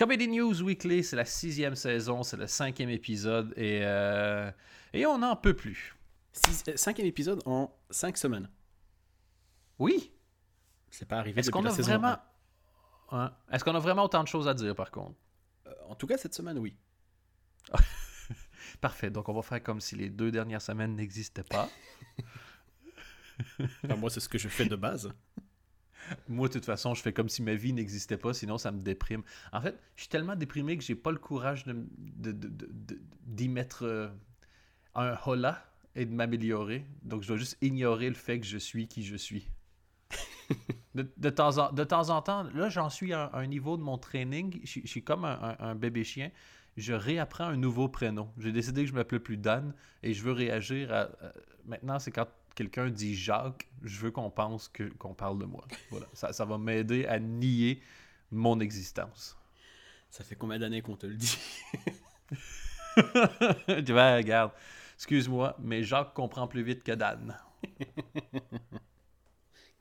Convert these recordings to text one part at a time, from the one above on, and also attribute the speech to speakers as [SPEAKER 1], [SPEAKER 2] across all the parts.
[SPEAKER 1] Comedy News Weekly, c'est la sixième saison, c'est le cinquième épisode et, euh, et on n'en peut plus.
[SPEAKER 2] Six- euh, cinquième épisode en cinq semaines.
[SPEAKER 1] Oui.
[SPEAKER 2] C'est pas arrivé
[SPEAKER 1] Est-ce
[SPEAKER 2] depuis
[SPEAKER 1] qu'on
[SPEAKER 2] la
[SPEAKER 1] a
[SPEAKER 2] saison
[SPEAKER 1] vraiment. Est-ce qu'on a vraiment autant de choses à dire par contre?
[SPEAKER 2] Euh, En tout cas, cette semaine, oui.
[SPEAKER 1] Parfait. Donc on va faire comme si les deux dernières semaines n'existaient pas.
[SPEAKER 2] Enfin, moi, c'est ce que je fais de base.
[SPEAKER 1] Moi, de toute façon, je fais comme si ma vie n'existait pas, sinon ça me déprime. En fait, je suis tellement déprimé que j'ai pas le courage m- de- de- de- d'y mettre euh, un hola et de m'améliorer. Donc, je dois juste ignorer le fait que je suis qui je suis. de, de temps en, de temps en temps, là, j'en suis à un, niveau de mon training. Je, suis- je suis comme un, un- un bébé chien. Je réapprends un nouveau prénom. J'ai décidé que je m'appelais plus Dan et je veux réagir à. à- maintenant, c'est quand quelqu'un dit Jacques, je veux qu'on pense que, qu'on parle de moi. Voilà. Ça, ça va m'aider à nier mon existence.
[SPEAKER 2] Ça fait combien d'années qu'on te le dit?
[SPEAKER 1] Tu vois, regarde. Excuse-moi, mais Jacques comprend plus vite que Dan.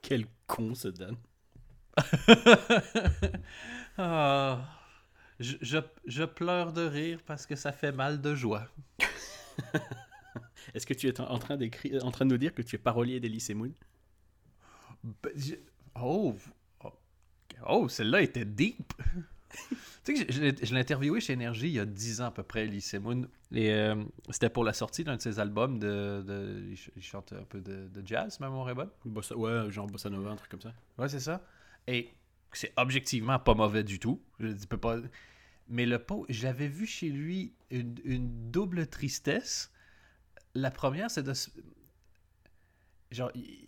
[SPEAKER 2] Quel con ce Dan.
[SPEAKER 1] Ah, je, je, je pleure de rire parce que ça fait mal de joie.
[SPEAKER 2] Est-ce que tu es en train, en train de nous dire que tu es parolier d'Elysée Moon
[SPEAKER 1] Ben, je- Oh, oh, oh, celle-là était deep. tu sais que je, je l'ai- je l'ai interviewé chez Énergie il y a 10 ans à peu près, Lee Moon. Et euh, c'était pour la sortie d'un de ses albums. De, de- il, ch- il chante un peu de, de jazz, même mon bonne?
[SPEAKER 2] Bossa, Ouais, genre Bossa Nova, un truc comme ça.
[SPEAKER 1] Ouais, c'est ça. Et c'est objectivement pas mauvais du tout. Je peux pas. Mais le pot, j'avais vu chez lui une, une double tristesse. La première, c'est de. Genre, il-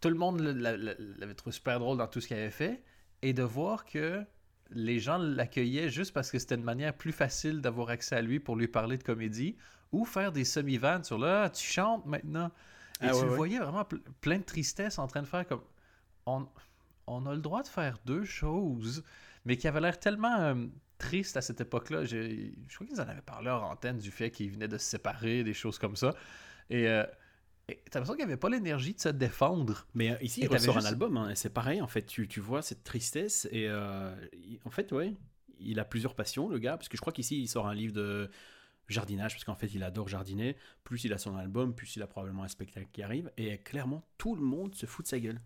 [SPEAKER 1] tout le monde l'a- l'a- l'avait trouvé super drôle dans tout ce qu'il avait fait. Et de voir que les gens l'accueillaient juste parce que c'était une manière plus facile d'avoir accès à lui pour lui parler de comédie ou faire des semi-vannes sur là, tu chantes maintenant. Et
[SPEAKER 2] Ah
[SPEAKER 1] tu
[SPEAKER 2] ouais,
[SPEAKER 1] le
[SPEAKER 2] ouais.
[SPEAKER 1] voyais vraiment ple- plein de tristesse en train de faire comme. On, on a le droit de faire deux choses, mais qui avait l'air tellement euh, triste à cette époque-là. Je crois qu'ils en avaient parlé hors antenne du fait qu'ils venaient de se séparer, des choses comme ça. Et euh, t'as l'impression qu'il n'y avait pas l'énergie de se défendre.
[SPEAKER 2] Mais euh, ici, il ressort
[SPEAKER 1] juste-
[SPEAKER 2] un album, hein, c'est pareil, en fait, tu, tu vois cette tristesse, et euh, en fait, ouais, il a plusieurs passions, le gars, parce que je crois qu'ici, il sort un livre de jardinage, parce qu'en fait, il adore jardiner, plus il a son album, plus il a probablement un spectacle qui arrive, et clairement, tout le monde se fout de sa gueule.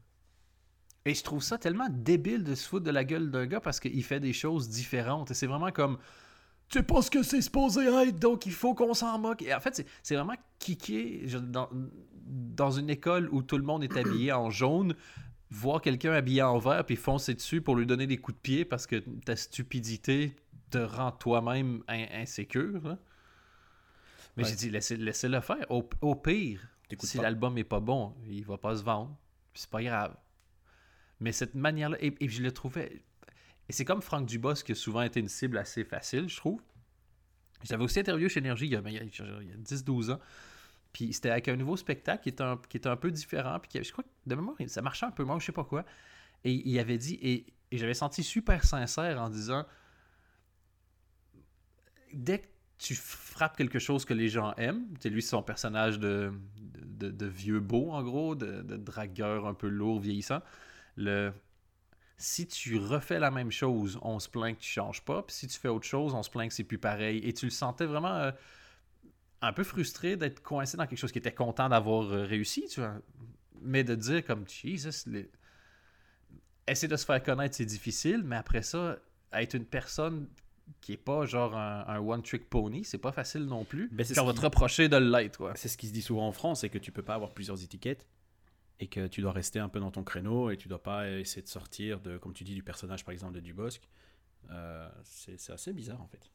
[SPEAKER 1] Et je trouve ça tellement débile de se foutre de la gueule d'un gars parce qu'il fait des choses différentes. Et c'est vraiment comme. Tu sais pas ce que c'est supposé être, donc il faut qu'on s'en moque. Et en fait, c'est- vraiment kické je- dans, dans une école où tout le monde est habillé en jaune, voir quelqu'un habillé en vert puis foncer dessus pour lui donner des coups de pied parce que ta stupidité te rend toi-même in- insécure. Mais
[SPEAKER 2] Ouais.
[SPEAKER 1] j'ai dit, laissez- laissez-le faire. Au, au pire, si l'album est pas bon, il va pas se vendre. C'est pas grave. Mais cette manière-là, et, je le trouvais. Et c'est comme Franck Dubos qui a souvent été une cible assez facile, je trouve. J'avais aussi interviewé chez Énergie il y a, il y a- il y a 10-12 ans. Puis c'était avec un nouveau spectacle qui était un, qui était un peu différent. Puis qui- je crois que de mémoire, ça marchait un peu moins, je sais pas quoi. Et il avait dit, et, j'avais senti super sincère en disant dès que tu frappes quelque chose que les gens aiment, tu lui, son personnage de, de, vieux beau, en gros, de dragueur un peu lourd, vieillissant. Le... Si tu refais la même chose, on se plaint que tu changes pas. Puis si tu fais autre chose, on se plaint que c'est plus pareil. Et tu le sentais vraiment euh, un peu frustré d'être coincé dans quelque chose qui était content d'avoir euh, réussi, tu vois. Mais de dire comme Jesus, les... essayer de se faire connaître, c'est difficile, mais après ça, être une personne qui est pas genre un, un one-trick pony, c'est pas facile non plus.
[SPEAKER 2] Ben,
[SPEAKER 1] on va te reprocher de l'être, quoi.
[SPEAKER 2] C'est ce qui se dit souvent en France, c'est que tu peux pas avoir plusieurs étiquettes et que tu dois rester un peu dans ton créneau et tu dois pas essayer de sortir de, comme tu dis, du personnage par exemple de Dubosc. Euh, c'est assez bizarre en fait.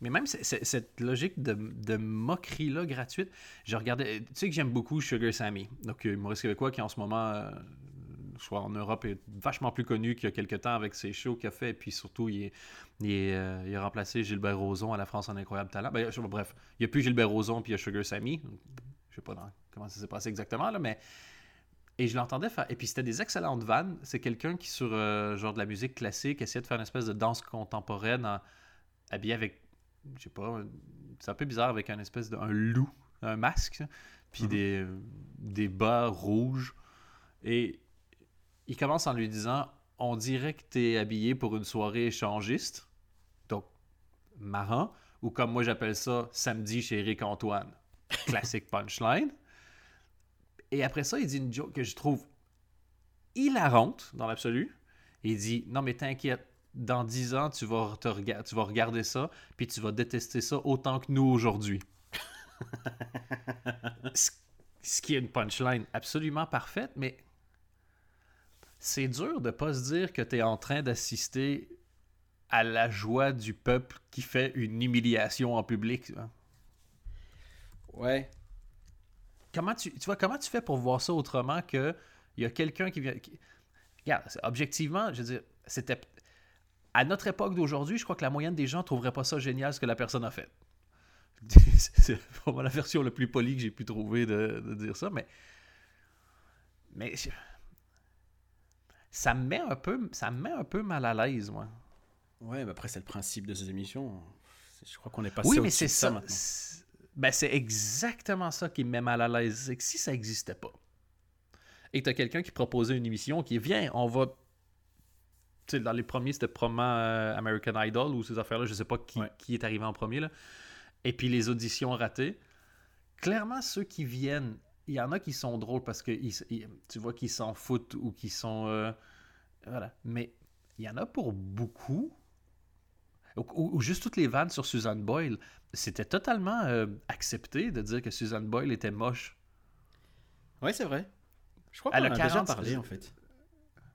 [SPEAKER 1] Mais même cette logique de, de moquerie-là gratuite, je regardais. Tu sais que j'aime beaucoup Sugar Sammy, donc euh, humoriste québécois qui en ce moment, euh, soit en Europe, est vachement plus connu qu'il y a quelques temps avec ses shows qu'il a fait. Et puis surtout, il, est, il, euh, il a remplacé Gilbert Rozon à la France en incroyable talent. Ben, bref, il n'y a plus Gilbert Rozon puis il y a Sugar Sammy. Je sais pas comment ça s'est passé exactement, là, mais. Et je l'entendais faire. Et puis c'était des excellentes vannes. C'est quelqu'un qui, sur euh, genre de la musique classique, essayait de faire une espèce de danse contemporaine en- habillé avec je sais pas, c'est un peu bizarre avec un espèce de un loup, un masque, puis
[SPEAKER 2] Mhm.
[SPEAKER 1] des, des bas rouges. Et il commence en lui disant On dirait que t'es habillé pour une soirée échangiste. marrant, ou comme moi j'appelle ça, samedi chez Eric Antoine. Classique punchline. Et après ça, il dit une joke que je trouve hilarante dans l'absolu. Il dit Non, mais t'inquiète, dans 10 ans, tu vas, te rega- tu vas regarder ça, puis tu vas détester ça autant que nous aujourd'hui. ce, qui est une punchline absolument parfaite, mais c'est dur de pas se dire que tu es en train d'assister à la joie du peuple qui fait une humiliation en public. hein.
[SPEAKER 2] Ouais.
[SPEAKER 1] Comment tu, tu vois, comment tu fais pour voir ça autrement que il y a quelqu'un qui vient. qui- Regarde, objectivement, je veux dire, c'était. À notre époque d'aujourd'hui, je crois que la moyenne des gens ne trouveraient pas ça génial ce que la personne a fait. c'est vraiment la version la plus polie que j'ai pu trouver de, de dire ça, mais. Mais. je- Ça me met un peu, ça me met un peu mal à l'aise, moi.
[SPEAKER 2] Ouais, mais après, c'est le principe de ces émissions. Je crois qu'on est passé
[SPEAKER 1] Oui, mais c'est
[SPEAKER 2] de
[SPEAKER 1] ça. Ben, c'est exactement ça qui me met mal à l'aise. C'est que si ça n'existait pas, et que tu as quelqu'un qui proposait une émission qui vient, on va. Tu sais, dans les premiers, c'était probablement euh, American Idol ou ces affaires-là, je sais pas qui,
[SPEAKER 2] Ouais.
[SPEAKER 1] qui est arrivé en premier. Là. Et puis les auditions ratées. Clairement, ceux qui viennent, il y en a qui sont drôles parce que ils- ils- tu vois qu'ils s'en foutent ou qui sont. euh, voilà. Mais il y en a pour beaucoup. Ou, juste toutes les vannes sur Suzanne Boyle. C'était totalement euh, accepté de dire que Suzanne Boyle était moche.
[SPEAKER 2] Ouais, c'est vrai. Je crois qu'on
[SPEAKER 1] a
[SPEAKER 2] en a déjà
[SPEAKER 1] 40
[SPEAKER 2] parlé, en fait.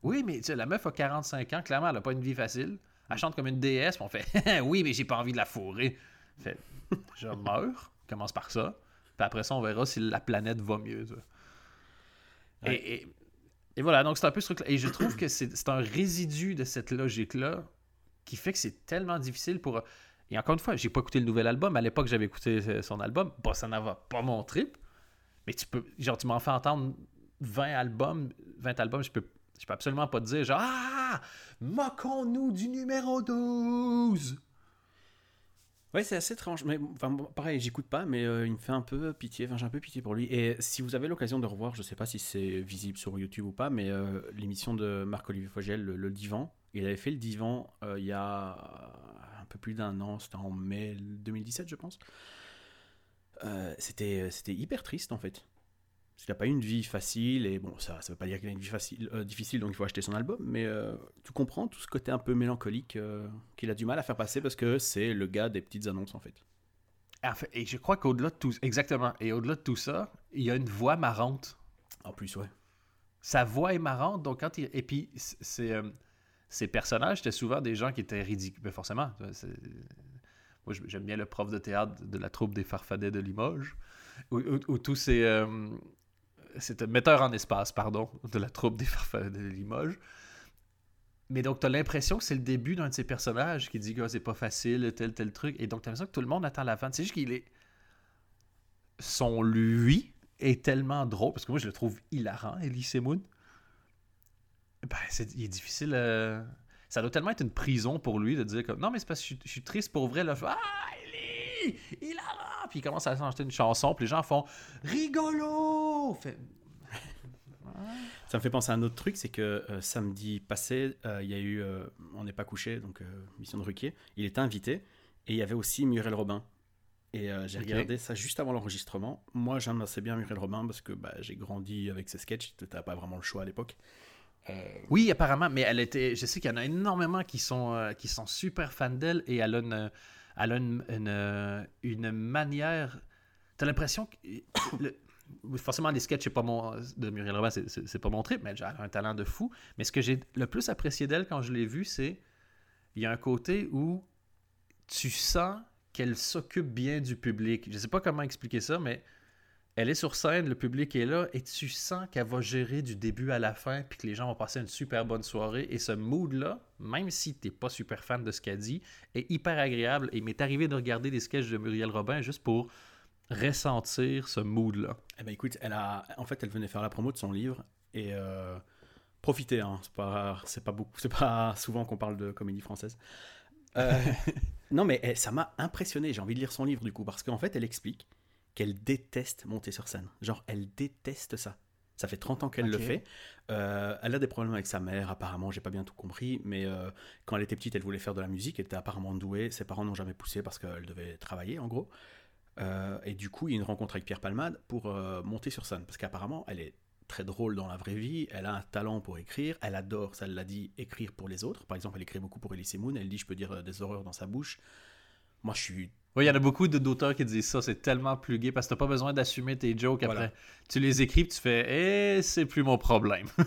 [SPEAKER 1] Oui, mais tu sais, la meuf a 45 ans, clairement, elle a pas une vie facile. Elle chante comme une déesse, on fait Oui, mais j'ai pas envie de la fourrer. Fait Je meurs, commence par ça. Puis après ça, on verra si la planète va mieux. Et,
[SPEAKER 2] Ouais.
[SPEAKER 1] et- et voilà, donc c'est un peu ce truc-là. Et je trouve que c'est un résidu de cette logique-là qui fait que c'est tellement difficile pour. Et encore une fois, j'ai pas écouté le nouvel album. À l'époque, j'avais écouté euh, son album. Bossa Nova, pas mon trip. Mais tu peux. Genre, tu m'en fais entendre 20 albums. 20 albums, je peux, je peux absolument pas te dire genre Ah! Moquons-nous du numéro 12!
[SPEAKER 2] Ouais, c'est assez étrange. Mais enfin, pareil, j'écoute pas, mais euh, il me fait un peu pitié. Enfin, j'ai un peu pitié pour lui. Et si vous avez l'occasion de revoir, je sais pas si c'est visible sur YouTube ou pas, mais euh, l'émission de Marc-Olivier Fogel, le, le Divan, il avait fait le Divan euh, il y a un peu plus d'un an, c'était en mai 2017, je pense. Euh, c'était c'était hyper triste en fait. Parce qu'il n'a pas eu une vie facile, et bon, ça ça veut pas dire qu'il a une vie facile, euh, difficile, donc il faut acheter son album, mais euh, tu comprends tout ce côté un peu mélancolique euh, qu'il a du mal à faire passer parce que c'est le gars des petites annonces en fait.
[SPEAKER 1] Et je crois qu'au-delà de tout exactement, et au-delà de tout ça, il y a une voix marrante.
[SPEAKER 2] En plus, ouais.
[SPEAKER 1] Sa voix est marrante, donc quand il. Et puis, c'est. Ces personnages, c'était souvent des gens qui étaient ridicules. Mais forcément. c'est- Moi, j'aime bien le prof de théâtre de la troupe des Farfadets de Limoges, où, où- où tous ces. euh, C'était metteur en espace, pardon, de la troupe des Farfadets de Limoges. Mais donc, tu as l'impression que c'est le début d'un de ces personnages qui dit que c'est pas facile, tel, tel truc. Et donc, tu as l'impression que tout le monde attend la fin. C'est juste qu'il est. Son lui est tellement drôle, parce que moi, je le trouve hilarant, Elise Moon. Ben, c'est, il est difficile. euh, Ça doit tellement être une prison pour lui de dire comme non, mais c'est parce que je, suis- je suis triste pour vrai. Là. Je ah, Ellie, hilarant. Puis il commence à chanter une chanson, puis les gens font rigolo. Fait,
[SPEAKER 2] Ça me fait penser à un autre truc, c'est que euh, samedi passé, euh, il y a eu On n'est pas couché, donc mission de Ruquier. Il était invité, et il y avait aussi Muriel Robin. Et euh, j'ai regardé ça juste avant l'enregistrement. Moi, j'aime assez bien Muriel Robin parce que bah, j'ai grandi avec ses sketchs. Tu n'as pas vraiment le choix à l'époque. Euh,
[SPEAKER 1] Oui, apparemment, mais elle était. Je sais qu'il y en a énormément qui sont, euh, qui sont super fans d'elle et elle a une, elle a une, une, manière. T'as l'impression que. forcément, les sketchs pas mon, de Muriel Robin, c'est pas mon trip, mais elle a un talent de fou. Mais ce que j'ai le plus apprécié d'elle quand je l'ai vue, c'est. Il y a un côté où tu sens qu'elle s'occupe bien du public. Je sais pas comment expliquer ça, mais elle est sur scène, le public est là, et tu sens qu'elle va gérer du début à la fin, puis que les gens vont passer une super bonne soirée. Et ce mood-là, même si t'es pas super fan de ce qu'elle dit, est hyper agréable. Et il m'est arrivé de regarder des sketchs de Muriel Robin juste pour ressentir ce mood-là.
[SPEAKER 2] Eh ben écoute, elle a, en fait, elle venait faire la promo de son livre et euh, profitez, hein, c'est pas, c'est pas beaucoup, c'est pas souvent qu'on parle de comédie française. Euh, non, mais eh, ça m'a impressionné. J'ai envie de lire son livre du coup parce qu'en fait, elle explique qu'elle déteste monter sur scène. Genre, elle déteste ça. Ça fait 30 ans qu'elle le fait. Euh, elle a des problèmes avec sa mère, apparemment, j'ai pas bien tout compris, mais euh, quand elle était petite, elle voulait faire de la musique, elle était apparemment douée. Ses parents n'ont jamais poussé parce qu'elle devait travailler, en gros. Euh, et du coup, il y a une rencontre avec Pierre Palmade pour monter sur scène, parce qu'apparemment, elle est très drôle dans la vraie vie, elle a un talent pour écrire, elle adore, ça elle l'a dit, écrire pour les autres. Par exemple, elle écrit beaucoup pour Elise Moon, elle dit je peux dire des horreurs dans sa bouche. Moi, je suis
[SPEAKER 1] Oui, il y en a beaucoup d'auteurs qui disent ça, c'est tellement plus gay parce que t'as pas besoin d'assumer tes jokes après. Tu les écris, tu fais Eh, c'est plus mon problème.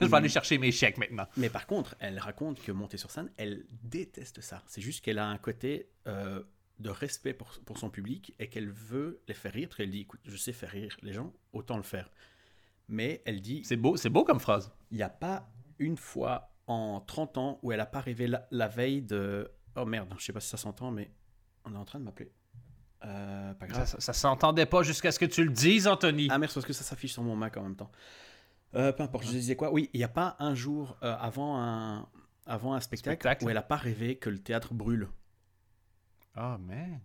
[SPEAKER 1] Je vais aller chercher mes chèques maintenant.
[SPEAKER 2] Mais par contre, elle raconte que monter sur scène, elle déteste ça. C'est juste qu'elle a un côté euh, de respect pour, pour son public et qu'elle veut les faire rire. Qu'elle dit, écoute, je sais faire rire les gens, autant le faire. Mais elle dit,
[SPEAKER 1] C'est beau, c'est beau comme phrase.
[SPEAKER 2] il n'y a pas une fois en 30 ans où elle n'a pas rêvé la, la veille de... Oh merde, je sais pas si ça s'entend, mais on est en train de m'appeler. Euh, pas
[SPEAKER 1] Ça,
[SPEAKER 2] grave.
[SPEAKER 1] ça, ça s'entendait pas jusqu'à ce que tu le dises, Anthony.
[SPEAKER 2] Ah merde, parce que ça s'affiche sur mon Mac en même temps. Euh, peu importe, je disais quoi? Oui, il n'y a pas un jour euh, avant, un, avant un spectacle,
[SPEAKER 1] Spectacle.
[SPEAKER 2] où elle n'a pas rêvé que le théâtre brûle.
[SPEAKER 1] Oh, man.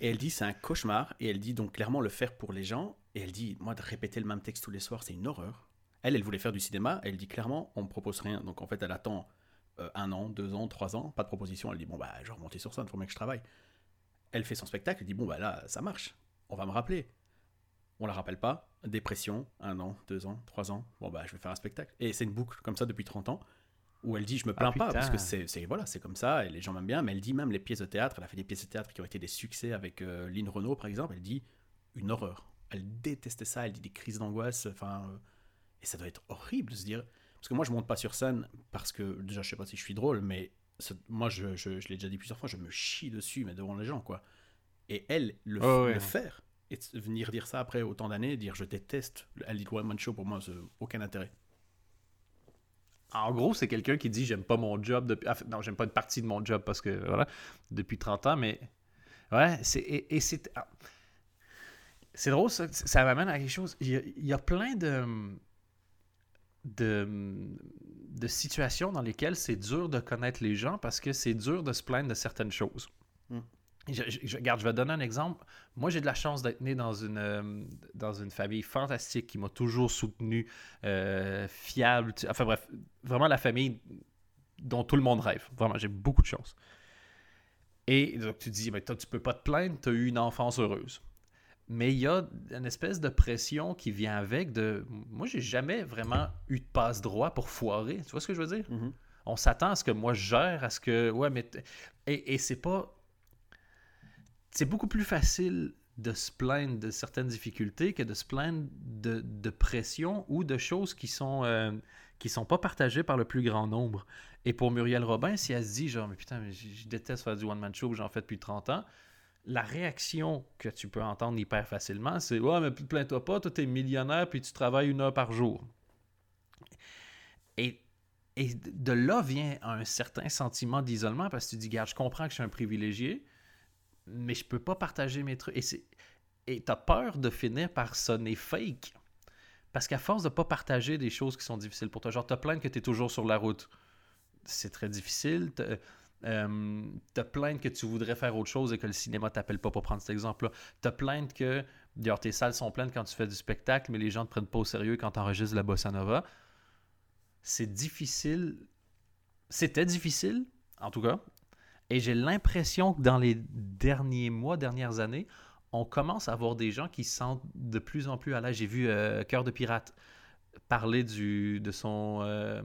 [SPEAKER 2] Et elle dit c'est un cauchemar. Et elle dit donc clairement le faire pour les gens. Et elle dit moi de répéter le même texte tous les soirs c'est une horreur. Elle, elle voulait faire du cinéma. Elle dit clairement on me propose rien. Donc en fait elle attend euh, un an, deux ans, trois ans, pas de proposition. Elle dit bon bah je vais remonter sur scène, faut bien que je travaille. Elle fait son spectacle. Elle dit bon bah là ça marche. On va me rappeler. On la rappelle pas. Dépression, un an, deux ans, trois ans. Bon bah je vais faire un spectacle. Et c'est une boucle comme ça depuis 30 ans où elle dit je me plains
[SPEAKER 1] Ah,
[SPEAKER 2] pas parce que c'est voilà c'est comme ça et les gens m'aiment bien mais elle dit même les pièces de théâtre elle a fait des pièces de théâtre qui ont été des succès avec euh, Lynn Renault par exemple elle dit une horreur elle déteste ça elle dit des crises d'angoisse enfin euh, et ça doit être horrible de se dire parce que moi je monte pas sur scène parce que déjà je sais pas si je suis drôle mais moi je, je, je l'ai déjà dit plusieurs fois je me chie dessus mais devant les gens quoi et elle le,
[SPEAKER 1] Ouais, ouais.
[SPEAKER 2] le faire et venir dire ça après autant d'années dire je déteste elle dit one man show pour moi c'est aucun intérêt
[SPEAKER 1] En gros, c'est quelqu'un qui dit j'aime pas mon job depuis. ah, non, j'aime pas une partie de mon job parce que voilà, depuis 30 ans, mais ouais, c'est et, et c'est ah. c'est drôle ça, ça m'amène à quelque chose. Il y a, il y a plein de de de situations dans lesquelles c'est dur de connaître les gens parce que c'est dur de se plaindre de certaines choses.
[SPEAKER 2] Mm.
[SPEAKER 1] Je, je- regarde, je vais te donner un exemple. Moi, j'ai de la chance d'être né dans une, euh, dans une famille fantastique qui m'a toujours soutenu, euh, fiable. tu- Enfin bref, vraiment la famille dont tout le monde rêve. Vraiment, j'ai beaucoup de chance. Et donc, tu te dis, mais toi, tu peux pas te plaindre, tu as eu une enfance heureuse. Mais il y a une espèce de pression qui vient avec de... Moi, j'ai jamais vraiment eu de passe droit pour foirer. Tu vois ce que je veux dire?
[SPEAKER 2] Mhm.
[SPEAKER 1] On s'attend à ce que moi je gère, à ce que. Ouais, mais. Et, et c'est pas. C'est beaucoup plus facile de se plaindre de certaines difficultés que de se plaindre de, de pression ou de choses qui sont. euh, qui sont pas partagées par le plus grand nombre. Et pour Muriel Robin, si elle se dit genre, mais putain, mais je, je déteste faire du one-man show, j'en fais depuis 30 ans, la réaction que tu peux entendre hyper facilement, c'est Ouais, mais plains-toi pas, toi t'es millionnaire puis tu travailles une heure par jour. Et de là vient un certain sentiment d'isolement parce que tu dis, regarde, je comprends que je suis un privilégié, mais je peux pas partager mes trucs. Et t'as peur de finir par sonner fake. Parce qu'à force de pas partager des choses qui sont difficiles pour toi, genre te plaindre que tu es toujours sur la route, c'est très difficile. Euh, te plaindre que tu voudrais faire autre chose et que le cinéma t'appelle pas pour prendre cet exemple-là. Te plaindre que genre, tes salles sont pleines quand tu fais du spectacle, mais les gens te prennent pas au sérieux quand tu enregistres la bossa nova c'est difficile. C'était difficile, en tout cas. Et j'ai l'impression que dans les derniers mois, dernières années, on commence à avoir des gens qui se sentent de plus en plus à l'aise. J'ai vu euh, Cœur de Pirate parler du, de son euh,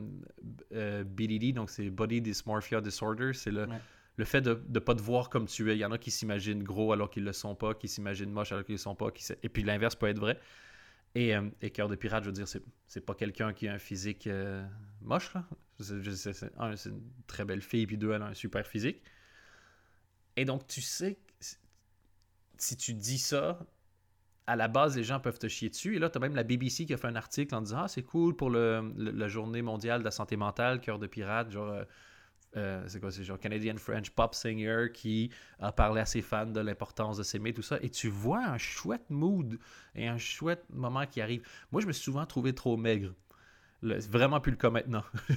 [SPEAKER 1] euh, BDD, donc c'est Body Dysmorphia Disorder. C'est le,
[SPEAKER 2] Ouais.
[SPEAKER 1] le fait de ne pas te voir comme tu es. Il y en a qui s'imaginent gros alors qu'ils ne le sont pas, qui s'imaginent moches alors qu'ils ne le sont pas. Qui Et puis l'inverse peut être vrai. Et, euh, et Cœur de Pirate, je veux dire, c'est, c'est pas quelqu'un qui a un physique euh, moche, là. C'est, un, c'est une très belle fille, puis deux, elle a un super physique. Et donc, tu sais, si tu dis ça, à la base, les gens peuvent te chier dessus. Et là, tu as même la BBC qui a fait un article en disant Ah, c'est cool pour la journée mondiale de la santé mentale, Cœur de Pirate, genre. euh, euh, c'est quoi, c'est genre Canadian French pop singer qui a parlé à ses fans de l'importance de s'aimer, tout ça. Et tu vois un chouette mood et un chouette moment qui arrive. Moi, je me suis souvent trouvé trop maigre. Le- C'est vraiment plus le cas maintenant.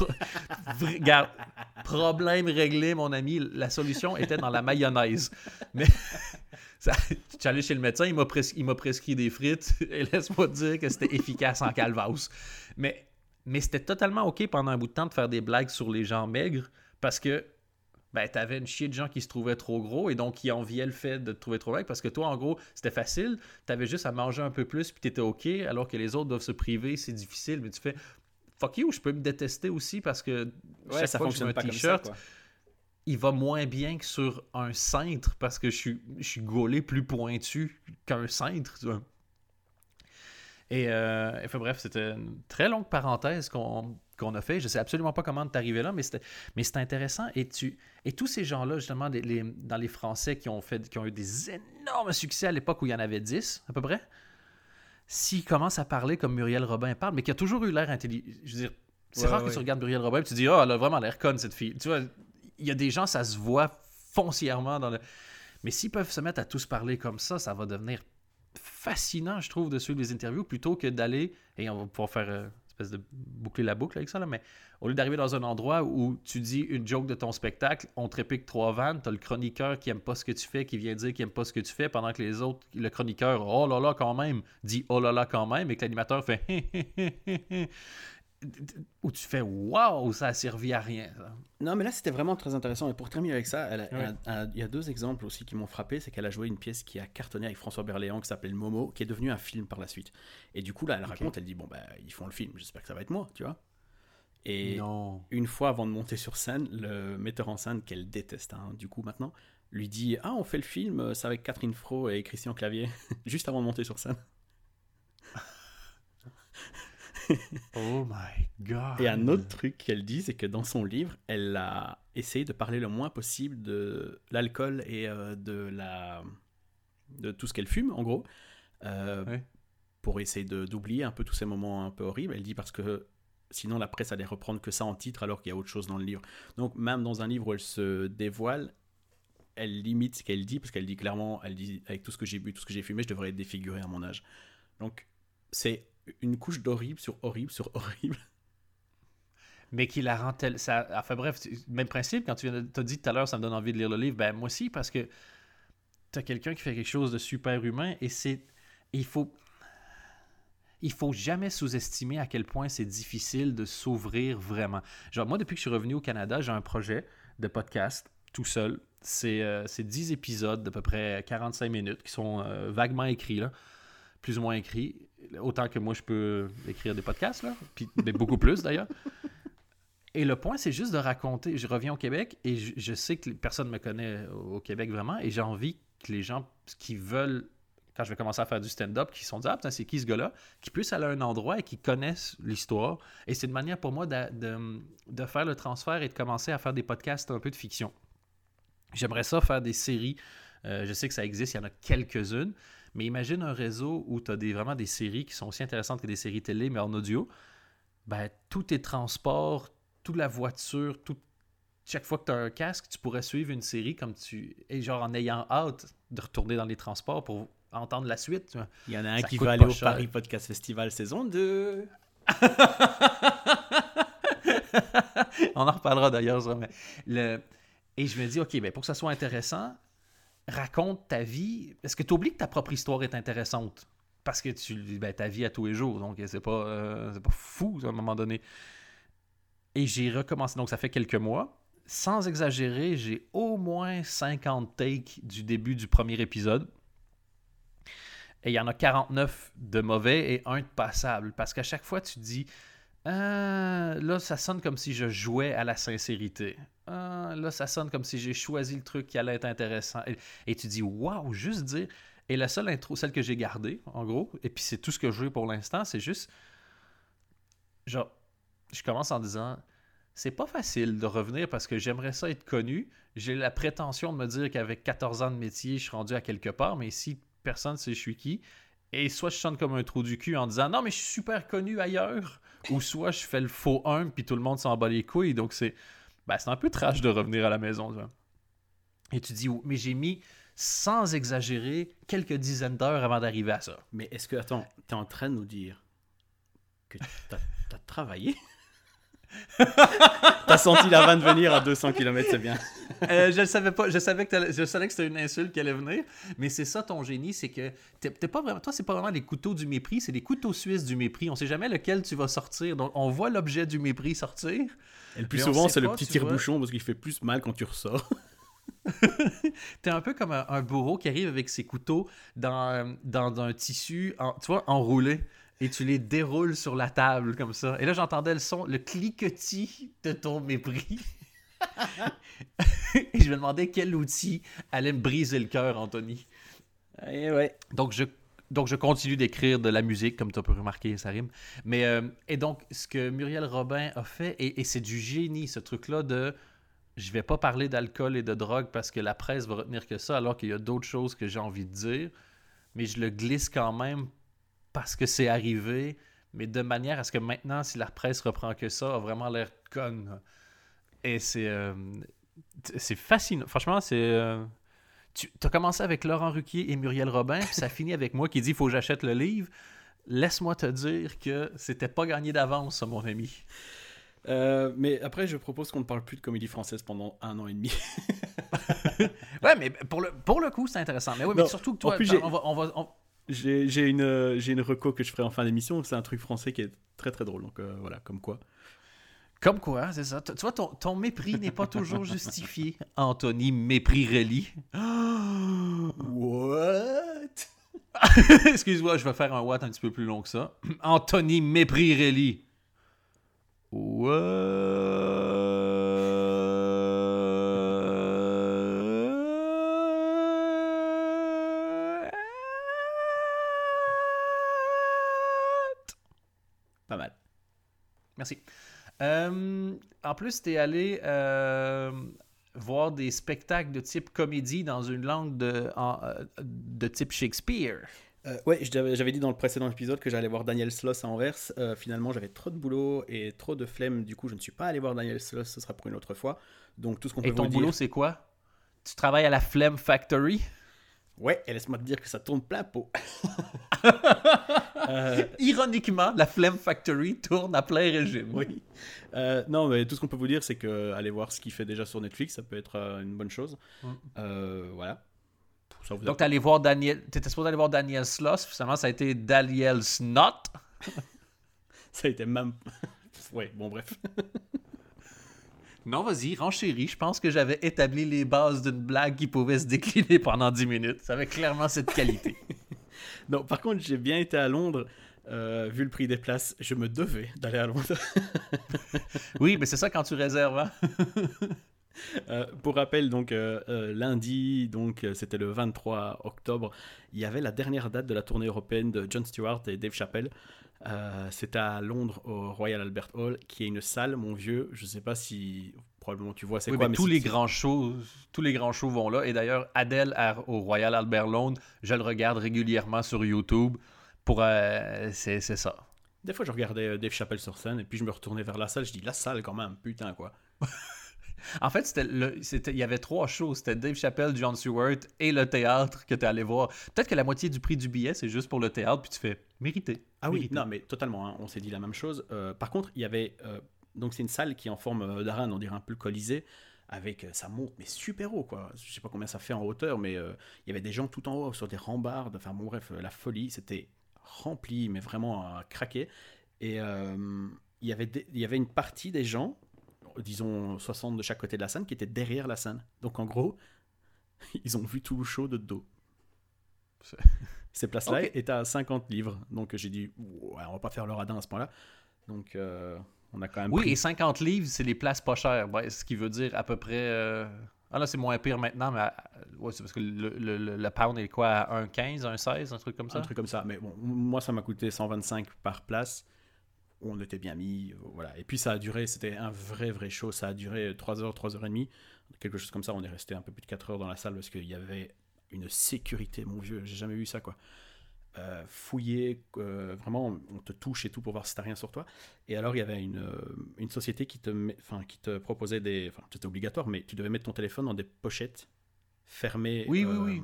[SPEAKER 1] Regarde, problème réglé, mon ami. La solution était dans la mayonnaise. Mais Ça- Je suis allé chez le médecin, il m'a pres- il m'a prescrit des frites, et laisse-moi te dire que c'était efficace en calvasse. Mais, mais c'était totalement OK pendant un bout de temps de faire des blagues sur les gens maigres, parce que ben, t'avais une chier de gens qui se trouvaient trop gros, et donc qui enviaient le fait de te trouver trop maigre, parce que toi, en gros, c'était facile, t'avais juste à manger un peu plus, puis t'étais OK, alors que les autres doivent se priver, c'est difficile, mais tu fais... Fuck you, je peux me détester aussi parce que
[SPEAKER 2] Ouais,
[SPEAKER 1] chaque
[SPEAKER 2] ça
[SPEAKER 1] fois que je
[SPEAKER 2] fonctionne
[SPEAKER 1] mets
[SPEAKER 2] pas
[SPEAKER 1] un t-shirt, il va moins bien que sur un cintre parce que je suis, je suis gaulé plus pointu qu'un cintre. tu vois. Et euh, enfin, bref, c'était une très longue parenthèse qu'on qu'on a fait. Je sais absolument pas comment t'es arrivé là, mais c'était mais c'était intéressant. Et, tu, et tous ces gens-là, justement, les- les- dans les Français qui ont, fait, qui ont eu des énormes succès à l'époque où il y en avait 10, à peu près, s'ils commencent à parler comme Muriel Robin parle, mais qui a toujours eu l'air intelligent. Je veux dire, c'est
[SPEAKER 2] Ouais,
[SPEAKER 1] rare
[SPEAKER 2] ouais.
[SPEAKER 1] que tu regardes Muriel Robin et tu dis, oh, elle a vraiment l'air conne, cette fille. Tu vois, il y a des gens, ça se voit foncièrement dans le. Mais s'ils peuvent se mettre à tous parler comme ça, ça va devenir fascinant, je trouve, de suivre les interviews plutôt que d'aller. Et on va pouvoir faire euh, espèce de boucler la boucle avec ça, là, mais au lieu d'arriver dans un endroit où tu dis une joke de ton spectacle, on te répique trois vannes, t'as le chroniqueur qui aime pas ce que tu fais, qui vient dire qu'il aime pas ce que tu fais, pendant que les autres, le chroniqueur, oh là là quand même, dit oh là là quand même, et que l'animateur fait où tu fais waouh, ça a servi à rien. ça.
[SPEAKER 2] Non, mais là, c'était vraiment très intéressant. Et pour terminer avec ça, elle a-
[SPEAKER 1] Ouais.
[SPEAKER 2] elle a- il y a deux exemples aussi qui m'ont frappé. C'est qu'elle a joué une pièce qui a cartonné avec François Berléand qui s'appelait Le Momo, qui est devenu un film par la suite. Et du coup, là, elle raconte, elle dit Bon, bah, ils font le film, j'espère que ça va être moi, tu vois. Et
[SPEAKER 1] Non.
[SPEAKER 2] une fois avant de monter sur scène, le metteur en scène, qu'elle déteste, hein, du coup, maintenant, lui dit Ah, on fait le film, c'est avec Catherine Fro et Christian Clavier, juste avant de monter sur scène.
[SPEAKER 1] Oh my god.
[SPEAKER 2] Et un autre truc qu'elle dit, c'est que dans son livre, elle a essayé de parler le moins possible de l'alcool et euh, de la de tout ce qu'elle fume, en gros, euh,
[SPEAKER 1] Ouais.
[SPEAKER 2] pour essayer d'oublier un peu tous ces moments un peu horribles. Elle dit parce que sinon la presse allait reprendre que ça en titre alors qu'il y a autre chose dans le livre. Donc même dans un livre où elle se dévoile, elle limite ce qu'elle dit parce qu'elle dit clairement, elle dit avec tout ce que j'ai bu, tout ce que j'ai fumé, je devrais être défiguré à mon âge. Donc c'est une couche d'horrible sur horrible sur horrible.
[SPEAKER 1] mais qui la rend telle. Ça, enfin bref, même principe, quand tu as dit tout à l'heure, ça me donne envie de lire le livre, ben moi aussi, parce que tu as quelqu'un qui fait quelque chose de super humain et c'est. Il faut. Il faut jamais sous-estimer à quel point c'est difficile de s'ouvrir vraiment. Genre, moi, depuis que je suis revenu au Canada, j'ai un projet de podcast tout seul. C'est euh, c'est 10 épisodes d'à peu près 45 minutes qui sont euh, vaguement écrits, là, plus ou moins écrits. Autant que moi, je peux écrire des podcasts, là, puis, mais beaucoup plus d'ailleurs. Et le point, c'est juste de raconter. Je reviens au Québec et je, sais que personne ne me connaît au Québec vraiment et j'ai envie que les gens qui veulent, quand je vais commencer à faire du stand-up, qui sont dit Ah, putain, c'est qui ce gars-là? Qui puissent aller à un endroit et qui connaissent l'histoire. Et c'est une manière pour moi de faire le transfert et de commencer à faire des podcasts un peu de fiction. J'aimerais ça faire des séries. Euh, je sais que ça existe, il y en a quelques-unes. Mais imagine un réseau où tu as des, vraiment des séries qui sont aussi intéressantes que des séries télé, mais en audio. Ben, tous tes transports, toute la voiture, tout, chaque fois que tu as un casque, tu pourrais suivre une série comme tu. Et genre en ayant hâte de retourner dans les transports pour entendre la suite.
[SPEAKER 2] Il y en a un
[SPEAKER 1] Ça
[SPEAKER 2] qui va aller au
[SPEAKER 1] cher.
[SPEAKER 2] Paris Podcast Festival saison 2.
[SPEAKER 1] On en reparlera d'ailleurs, mais le... Et je me dis, OK, ben pour que ça soit intéressant, raconte ta vie. Est-ce que tu oublies que ta propre histoire est intéressante? Parce que tu ben, ta vie à tous les jours, donc c'est pas, euh, pas fou à un moment donné. Et j'ai recommencé, donc ça fait quelques mois. Sans exagérer, j'ai au moins 50 takes du début du premier épisode. Et il y en a 49 de mauvais et un de passable. Parce qu'à chaque fois, tu dis, ah, là, ça sonne comme si je jouais à la sincérité. Ah, là, ça sonne comme si j'ai choisi le truc qui allait être intéressant. Et, tu dis, waouh, juste dire. Et la seule intro, celle que j'ai gardée, en gros, et puis c'est tout ce que j'ai pour l'instant, c'est juste. Genre, je commence en disant, c'est pas facile de revenir parce que j'aimerais ça être connu. J'ai la prétention de me dire qu'avec 14 ans de métier, je suis rendu à quelque part, mais si personne ne sait je suis qui, et soit je sonne comme un trou du cul en disant non, mais je suis super connu ailleurs, ou soit je fais le faux 1 puis tout le monde s'en bat les couilles. Donc c'est ben, c'est un peu trash de revenir à la maison. tu vois. Et tu dis, mais j'ai mis, sans exagérer, quelques dizaines d'heures avant d'arriver à ça.
[SPEAKER 2] Mais est-ce que, attends, t'es en train de nous dire que t'as as travaillé? T'as senti la vanne venir à 200 km, c'est bien.
[SPEAKER 1] Euh, je ne savais pas. Je savais que je savais que c'était une insulte qui allait venir. Mais c'est ça ton génie, c'est que t'es pas vraiment. Toi, c'est pas vraiment les couteaux du mépris, c'est les couteaux suisses du mépris. On sait jamais lequel tu vas sortir. Donc, on voit l'objet du mépris sortir.
[SPEAKER 2] Et le plus souvent, c'est le petit
[SPEAKER 1] vois.
[SPEAKER 2] tire-bouchon parce qu'il fait plus mal quand tu ressors.
[SPEAKER 1] T'es un peu comme un, un bourreau qui arrive avec ses couteaux dans, euh, dans un tissu, en- tu vois, enroulé. Et tu les déroules sur la table comme ça. Et là, j'entendais le son, le cliquetis de ton mépris. et je me demandais quel outil allait me briser le cœur, Anthony.
[SPEAKER 2] Et ouais.
[SPEAKER 1] Donc, je, donc, je continue d'écrire de la musique, comme tu peux remarquer, ça rime. Mais, euh, et donc, ce que Muriel Robin a fait, et, et c'est du génie, ce truc-là de je vais pas parler d'alcool et de drogue parce que la presse va retenir que ça, alors qu'il y a d'autres choses que j'ai envie de dire, mais je le glisse quand même parce que c'est arrivé, mais de manière à ce que maintenant, si la presse reprend que ça, a vraiment l'air conne. Et c'est euh, c'est fascinant. Franchement, c'est. euh, tu as commencé avec Laurent Ruquier et Muriel Robin, puis ça finit avec moi qui dit faut que j'achète le livre. Laisse-moi te dire que c'était pas gagné d'avance, mon ami.
[SPEAKER 2] Euh, mais après, je propose qu'on ne parle plus de comédie française pendant un an et demi.
[SPEAKER 1] Ouais, mais pour le, pour le coup, c'est intéressant. Mais oui, mais
[SPEAKER 2] Non,
[SPEAKER 1] surtout que
[SPEAKER 2] en
[SPEAKER 1] toi,
[SPEAKER 2] plus,
[SPEAKER 1] on va, on va, on-
[SPEAKER 2] J'ai une, euh, j'ai une reco que je ferai en fin d'émission. C'est un truc français qui est très très drôle. Donc euh, voilà, comme quoi.
[SPEAKER 1] Comme quoi, c'est ça. Tu vois, ton, ton mépris n'est pas toujours justifié. Anthony Mépris-Relly.
[SPEAKER 2] What?
[SPEAKER 1] Excuse-moi, je vais faire un what un petit peu plus long que ça. Anthony Mépris-Relly. What? Merci. Euh, en plus, tu es allé euh, voir des spectacles de type comédie dans une langue de, en- euh, de type Shakespeare.
[SPEAKER 2] Euh, t'avais- j'avais dit dans le précédent épisode que j'allais voir Daniel Sloss à Anvers. Euh, finalement, j'avais trop de boulot et trop de flemme. Du coup, je ne suis pas allé voir Daniel Sloss. Ce sera pour une autre fois. Donc, tout ce qu'on peut
[SPEAKER 1] Et ton
[SPEAKER 2] vous
[SPEAKER 1] boulot,
[SPEAKER 2] dire.
[SPEAKER 1] c'est quoi? Tu travailles à la Flemme Factory?
[SPEAKER 2] Ouais, et laisse-moi te dire que ça tourne plein pot. Euh,
[SPEAKER 1] Ironiquement, la Flemme Factory tourne à plein régime.
[SPEAKER 2] oui. Euh, non, mais tout ce qu'on peut vous dire, c'est que aller voir ce qu'il fait déjà sur Netflix, ça peut être euh, une bonne chose.
[SPEAKER 1] Mm.
[SPEAKER 2] Euh, voilà. Ça vous
[SPEAKER 1] Donc, allé voir Daniel... T'étais supposé aller voir Daniel Sloss, finalement, ça a été Daniel Snot.
[SPEAKER 2] Ça a été même. ouais, bon, bref.
[SPEAKER 1] Non, vas-y, renchéris. Je pense que j'avais établi les bases d'une blague qui pouvait se décliner pendant 10 minutes. Ça avait clairement cette qualité.
[SPEAKER 2] Non, par contre, j'ai bien été à Londres. euh, vu le prix des places, je me devais d'aller à Londres.
[SPEAKER 1] oui, mais c'est ça quand tu réserves, hein?
[SPEAKER 2] Euh, pour rappel, donc euh, lundi, donc c'était le 23 octobre, il y avait la dernière date de la tournée européenne de Jon Stewart et Dave Chappelle. C'était à Londres au Royal Albert Hall, qui est une salle, mon vieux. Je sais pas si probablement tu vois c'est
[SPEAKER 1] Oui,
[SPEAKER 2] quoi,
[SPEAKER 1] mais
[SPEAKER 2] mais
[SPEAKER 1] tous les grands shows, tous les grands shows vont là. Et d'ailleurs, Adèle à- au Royal Albert Londres, je le regarde régulièrement sur YouTube. Pour, euh, c'est ça.
[SPEAKER 2] Des fois, je regardais euh, Dave Chappelle sur scène et puis je me retournais vers la salle. Je dis la salle quand même, putain quoi.
[SPEAKER 1] En fait, c'était il y avait trois shows. C'était Dave Chappelle, John Stewart et le théâtre que tu es allé voir. Peut-être que la moitié du prix du billet, c'est juste pour le théâtre, puis tu fais mérité.
[SPEAKER 2] Ah oui, non, mais totalement, hein, on s'est dit la même chose. Euh, par contre, il y avait. euh, donc, c'est une salle qui est en forme euh, d'arène, on dirait un peu le Colisée, avec. euh, ça monte, mais super haut, quoi. Je sais pas combien ça fait en hauteur, mais euh, il y avait des gens tout en haut, sur des rambardes. Enfin, bon, bref, la folie, c'était rempli, mais vraiment à craquer. Et euh, il, y avait il y avait une partie des gens, disons 60 de chaque côté de la scène, qui étaient derrière la scène. Donc, en gros, ils ont vu tout le show de dos.
[SPEAKER 1] C'est-
[SPEAKER 2] Ces places-là
[SPEAKER 1] Ok.
[SPEAKER 2] étaient à 50 livres. Donc j'ai dit, ouais, on va pas faire le radin à ce point-là. Donc euh, on a quand même
[SPEAKER 1] Oui,
[SPEAKER 2] pris-
[SPEAKER 1] et 50 livres, c'est les places pas chères. Ouais, ce qui veut dire à peu près. euh, Ah là, c'est moins pire maintenant, mais à- ouais, c'est parce que le, le- le- le pound est quoi à 1,15, 1,16, un truc comme ça?
[SPEAKER 2] Un truc comme ça. Mais bon, moi ça m'a coûté 125 par place. On était bien mis, euh, voilà. Et puis ça a duré, c'était un vrai vrai show. Ça a duré 3 heures, 3 heures et demie, quelque chose comme ça. On est resté un peu plus de 4 heures dans la salle parce qu'il y avait une sécurité, mon vieux. J'ai jamais vu ça quoi. Euh, fouillé, euh, vraiment, on te touche et tout pour voir si t'as rien sur toi. Et alors, il y avait une, euh, une société qui te, met- qui te proposait des. Enfin, c'était obligatoire, mais tu devais mettre ton téléphone dans des pochettes fermées.
[SPEAKER 1] Oui, oui, oui.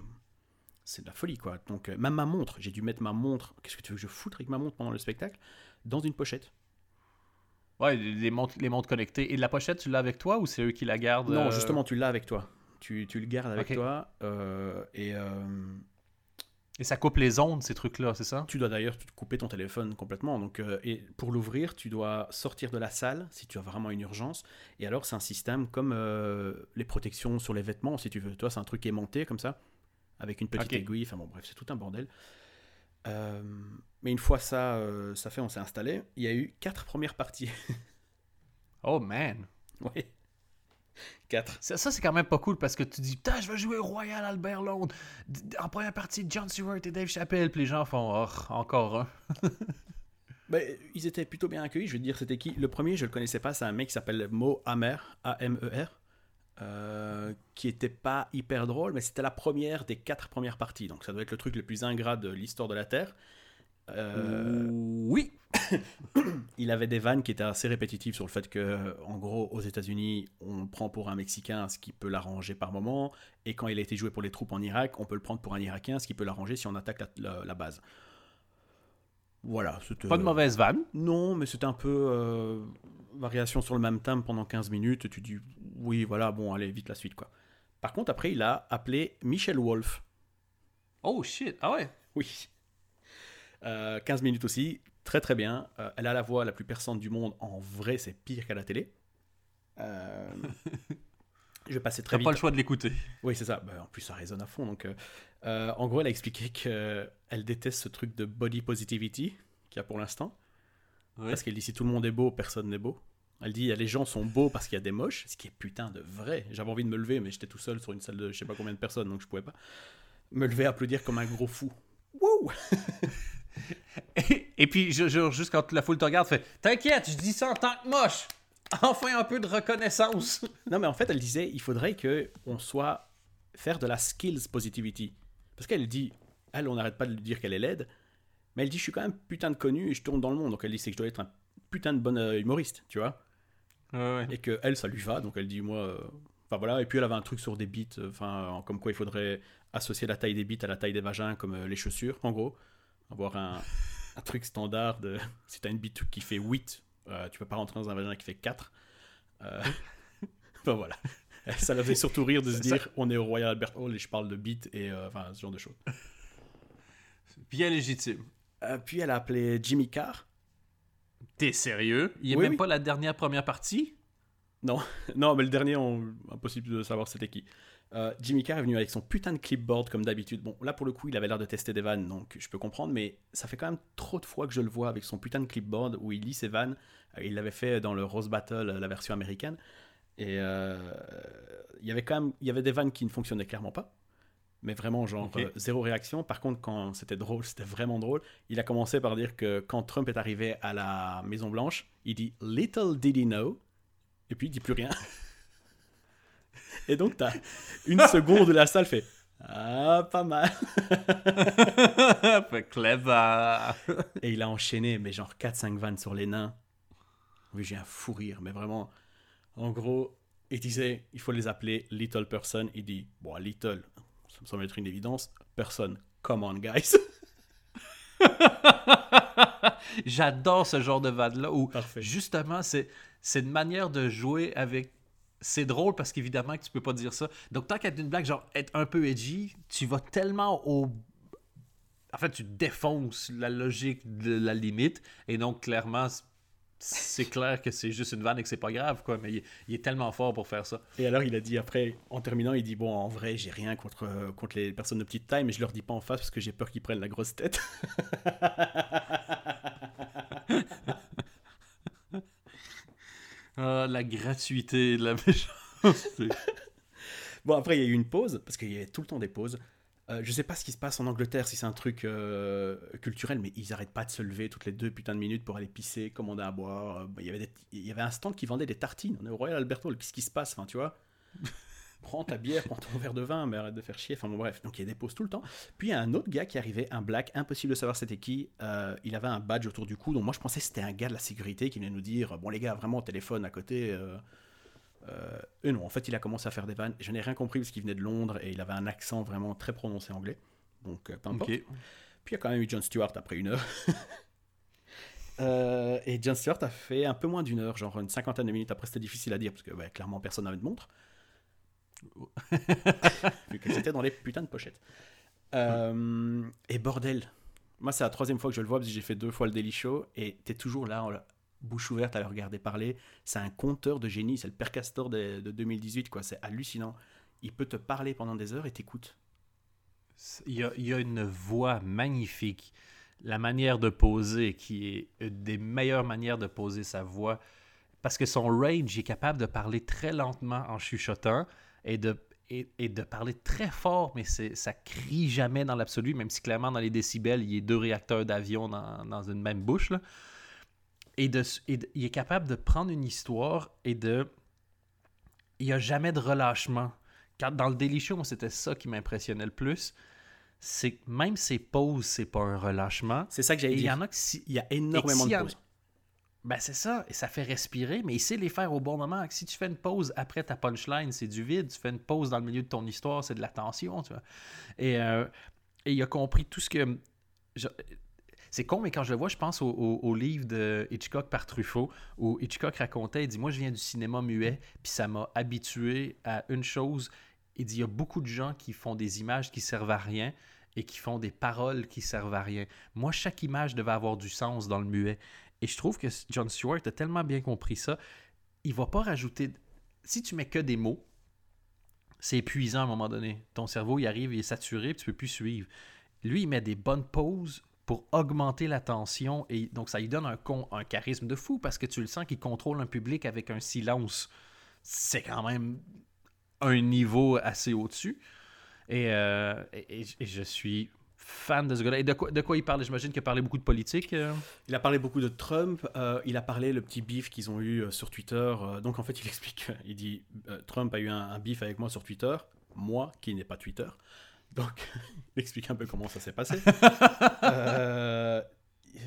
[SPEAKER 2] C'est de la folie, quoi. Donc, même ma montre, j'ai dû mettre ma montre. Qu'est-ce que tu veux que je foutre avec ma montre pendant le spectacle Dans une pochette.
[SPEAKER 1] Ouais, les montres, les montres connectées. Et la pochette, tu l'as avec toi ou c'est eux qui la gardent
[SPEAKER 2] Non, justement, tu l'as avec toi. Tu, tu le gardes avec toi. euh, et euh,
[SPEAKER 1] et ça coupe les ondes, ces trucs-là, c'est ça?
[SPEAKER 2] Tu dois d'ailleurs couper ton téléphone complètement. Donc, euh, et pour l'ouvrir, tu dois sortir de la salle si tu as vraiment une urgence. Et alors, c'est un système comme euh, les protections sur les vêtements, si tu veux. Toi, c'est un truc aimanté comme ça, avec une petite aiguille. Enfin bon, bref, c'est tout un bordel. Euh, mais une fois ça, ça fait, on s'est installé. Il y a eu quatre premières parties.
[SPEAKER 1] oh man
[SPEAKER 2] Ouais. 4.
[SPEAKER 1] Ça, ça c'est quand même pas cool parce que tu dis, putain, je vais jouer Royal Albert Londres. En première partie, John Stewart et Dave Chappelle. Puis les gens font, oh, encore un.
[SPEAKER 2] ben, ils étaient plutôt bien accueillis. Je veux dire, c'était qui? Le premier, je le connaissais pas. C'est un mec qui s'appelle Mo Amer, A-M-E-R. Euh, qui était pas hyper drôle, mais c'était la première des quatre premières parties. Donc ça doit être le truc le plus ingrat de l'histoire de la Terre. Euh,
[SPEAKER 1] Oui!
[SPEAKER 2] il avait des vannes qui étaient assez répétitives sur le fait que, en gros, aux États-Unis, on le prend pour un Mexicain, ce qui peut l'arranger par moment, et quand il a été joué pour les troupes en Irak, on peut le prendre pour un Irakien, ce qui peut l'arranger si on attaque la, la- la base. Voilà.
[SPEAKER 1] Pas de mauvaise vanne.
[SPEAKER 2] Non, mais c'était un peu euh, variation sur le même thème pendant 15 minutes. Et tu dis, oui, voilà, bon, allez, vite la suite, quoi. Par contre, après, il a appelé Michel Wolf.
[SPEAKER 1] Oh shit! Ah ouais!
[SPEAKER 2] Oui. Euh, 15 minutes aussi, très très bien. Euh, elle a la voix la plus perçante du monde. En vrai, c'est pire qu'à la télé. Euh, je vais passer très vite.
[SPEAKER 1] pas le choix de l'écouter.
[SPEAKER 2] Oui, c'est ça. Bah, en plus, ça résonne à fond. Donc, euh, en gros, elle a expliqué qu'elle déteste ce truc de body positivity qu'il y a pour l'instant.
[SPEAKER 1] Ouais.
[SPEAKER 2] Parce qu'elle dit si tout le monde est beau, personne n'est beau. Elle dit les gens sont beaux parce qu'il y a des moches, ce qui est putain de vrai. J'avais envie de me lever, mais j'étais tout seul sur une salle de je sais pas combien de personnes, donc je pouvais pas me lever applaudir comme un gros fou. Wouh
[SPEAKER 1] Et, et puis, je jure, juste quand la foule te regarde, fait T'inquiète, je dis ça en tant que moche. Enfin un peu de reconnaissance.
[SPEAKER 2] Non, mais en fait, elle disait il faudrait que on soit faire de la skills positivity. Parce qu'elle dit, elle, on n'arrête pas de lui dire qu'elle est laide, mais elle dit je suis quand même putain de connu et je tourne dans le monde. Donc elle dit c'est que je dois être un putain de bon euh, humoriste, tu vois.
[SPEAKER 1] Ouais,
[SPEAKER 2] et que elle ça lui va donc elle dit moi euh, enfin voilà et puis elle avait un truc sur des bits euh, enfin euh, comme quoi il faudrait associer la taille des bits à la taille des vagins comme les chaussures en gros avoir un, un truc standard de si t'as une bite qui fait 8 euh, tu peux pas rentrer dans un vagin qui fait 4 euh, enfin voilà ça la fait surtout rire de se
[SPEAKER 1] Ça-
[SPEAKER 2] dire on est au Royal Albert Hall et je parle de bits et euh, enfin ce genre de choses
[SPEAKER 1] Bien légitime.
[SPEAKER 2] Euh, puis elle a appelé Jimmy Carr
[SPEAKER 1] T'es sérieux? Il est
[SPEAKER 2] Oui,
[SPEAKER 1] même
[SPEAKER 2] oui.
[SPEAKER 1] pas la dernière première partie?
[SPEAKER 2] Non, non, mais le dernier, on... impossible de savoir c'était qui. Euh, Jimmy Carr est venu avec son putain de clipboard comme d'habitude. Bon, là pour le coup, il avait l'air de tester des vannes, donc je peux comprendre, mais ça fait quand même trop de fois que je le vois avec son putain de clipboard où il lit ses vannes. Euh, Il l'avait fait dans le Rose Battle, euh, la version américaine. Et euh, il y avait quand même il y avait des vannes qui ne fonctionnaient clairement pas. Mais vraiment, genre, euh, zéro réaction. Par contre, quand c'était drôle, c'était vraiment drôle. Il a commencé par dire que quand Trump est arrivé à la Maison-Blanche, il dit Little did he know. Et puis il dit plus rien. Et donc, t'as une seconde où la salle fait Ah, pas mal.
[SPEAKER 1] fait clever.
[SPEAKER 2] Et il a enchaîné, mais genre 4-5 vannes sur les nains. Oui, j'ai un fou rire, mais vraiment. En gros, il disait il faut les appeler Little Person. Il dit Bon, Little, ça me semble être une évidence. Personne, come on, guys.
[SPEAKER 1] J'adore ce genre de vanne-là où
[SPEAKER 2] Parfait.
[SPEAKER 1] justement, c'est, c'est une manière de jouer avec. C'est drôle parce qu'évidemment que tu peux pas dire ça. Donc, tant qu'à être une blague, genre être un peu edgy, tu vas tellement au. En fait, tu défonces la logique de la limite. Et donc, clairement, c'est- c'est clair que c'est juste une vanne et que c'est pas grave, quoi. Mais il, il est tellement fort pour faire ça.
[SPEAKER 2] Et alors, il a dit après, en terminant, il dit Bon, en vrai, j'ai rien contre, euh, contre les personnes de petite taille, mais je leur dis pas en face parce que j'ai peur qu'ils prennent la grosse tête.
[SPEAKER 1] Ah, la gratuité de la méchanceté.
[SPEAKER 2] Bon, après, il y a eu une pause, parce qu'il y avait tout le temps des pauses. Euh, je sais pas ce qui se passe en Angleterre, si c'est un truc euh, culturel, mais ils arrêtent pas de se lever toutes les deux putains de minutes pour aller pisser, commander à boire. Euh, bah, Il y avait y avait un stand qui vendait des tartines. On est au Royal Albert Hall, qu'est-ce qui se passe Enfin, tu vois? Prends ta bière, prends ton verre de vin, mais arrête de faire chier. Enfin, bon, bref. Donc, il y a des pauses tout le temps. Puis, il y a un autre gars qui arrivait, un black, impossible de savoir c'était qui. Euh, il avait un badge autour du cou, donc moi, je pensais que c'était un gars de la sécurité qui venait nous dire Bon, les gars, vraiment, téléphone à côté. euh, euh, et non, en fait, il a commencé à faire des vannes. Je n'ai rien compris parce qu'il venait de Londres et il avait un accent vraiment très prononcé anglais. Donc, euh, peu importe.
[SPEAKER 1] Ok.
[SPEAKER 2] Puis il y a quand même eu John Stewart après une heure. Euh, et Jon Stewart a fait un peu moins d'une heure, genre une cinquantaine de minutes. Après, c'était difficile à dire parce que bah, clairement personne n'avait de montre. Vu que c'était dans les putains de pochettes. Euh, et bordel, moi c'est la troisième fois que je le vois parce que j'ai fait deux fois le Daily Show et t'es toujours là, bouche ouverte à le regarder parler. C'est un conteur de génie, c'est le père Castor de, de 2018, quoi. C'est hallucinant. Il peut te parler pendant des heures et t'écoute.
[SPEAKER 1] Il y, a, il y a une voix magnifique. La manière de poser, qui est une des meilleures manières de poser sa voix, parce que son range est capable de parler très lentement en chuchotant et de, et, et de parler très fort, mais ça crie jamais dans l'absolu, même si clairement dans les décibels, il y a deux réacteurs d'avion dans, dans une même bouche. Là. Et, de, et de- il est capable de prendre une histoire et de... Il n'y a jamais de relâchement. Quand, dans le Daily Show, c'était ça qui m'impressionnait le plus. C'est que même ses pauses, c'est pas un relâchement.
[SPEAKER 2] C'est ça que j'allais
[SPEAKER 1] il y
[SPEAKER 2] dire.
[SPEAKER 1] en a que si,
[SPEAKER 2] Il y a énormément de pauses.
[SPEAKER 1] Ben c'est ça, et ça fait respirer, mais il sait les faire au bon moment. Si tu fais une pause après ta punchline, c'est du vide. Tu fais une pause dans le milieu de ton histoire, c'est de la tension, tu vois. Et, euh, et il a compris tout ce que... C'est con, mais quand je le vois, je pense au, au- au livre de Hitchcock par Truffaut, où Hitchcock racontait, il dit, moi je viens du cinéma muet, puis ça m'a habitué à une chose. Il dit, il y a beaucoup de gens qui font des images qui servent à rien et qui font des paroles qui servent à rien. Moi, chaque image devait avoir du sens dans le muet. Et je trouve que John Stewart a tellement bien compris ça. Il va pas rajouter. Si tu mets que des mots, c'est épuisant à un moment donné. Ton cerveau, il arrive, il est saturé, puis tu peux plus suivre. Lui, il met des bonnes pauses pour augmenter la tension et donc ça lui donne un, charisme de fou parce que tu le sens qu'il contrôle un public avec un silence. C'est quand même un niveau assez au-dessus. Et, euh, je suis fan de ce gars-là. Et de quoi, de quoi il parle? J'imagine qu'il a parlé beaucoup de politique. euh.
[SPEAKER 2] Il a parlé beaucoup de Trump, euh, il a parlé le petit beef qu'ils ont eu euh, sur Twitter. euh, donc en fait, il explique, il dit euh, Trump a eu un, un beef avec moi sur Twitter, moi qui n'ai pas Twitter. Donc il explique un peu comment ça s'est passé. Euh,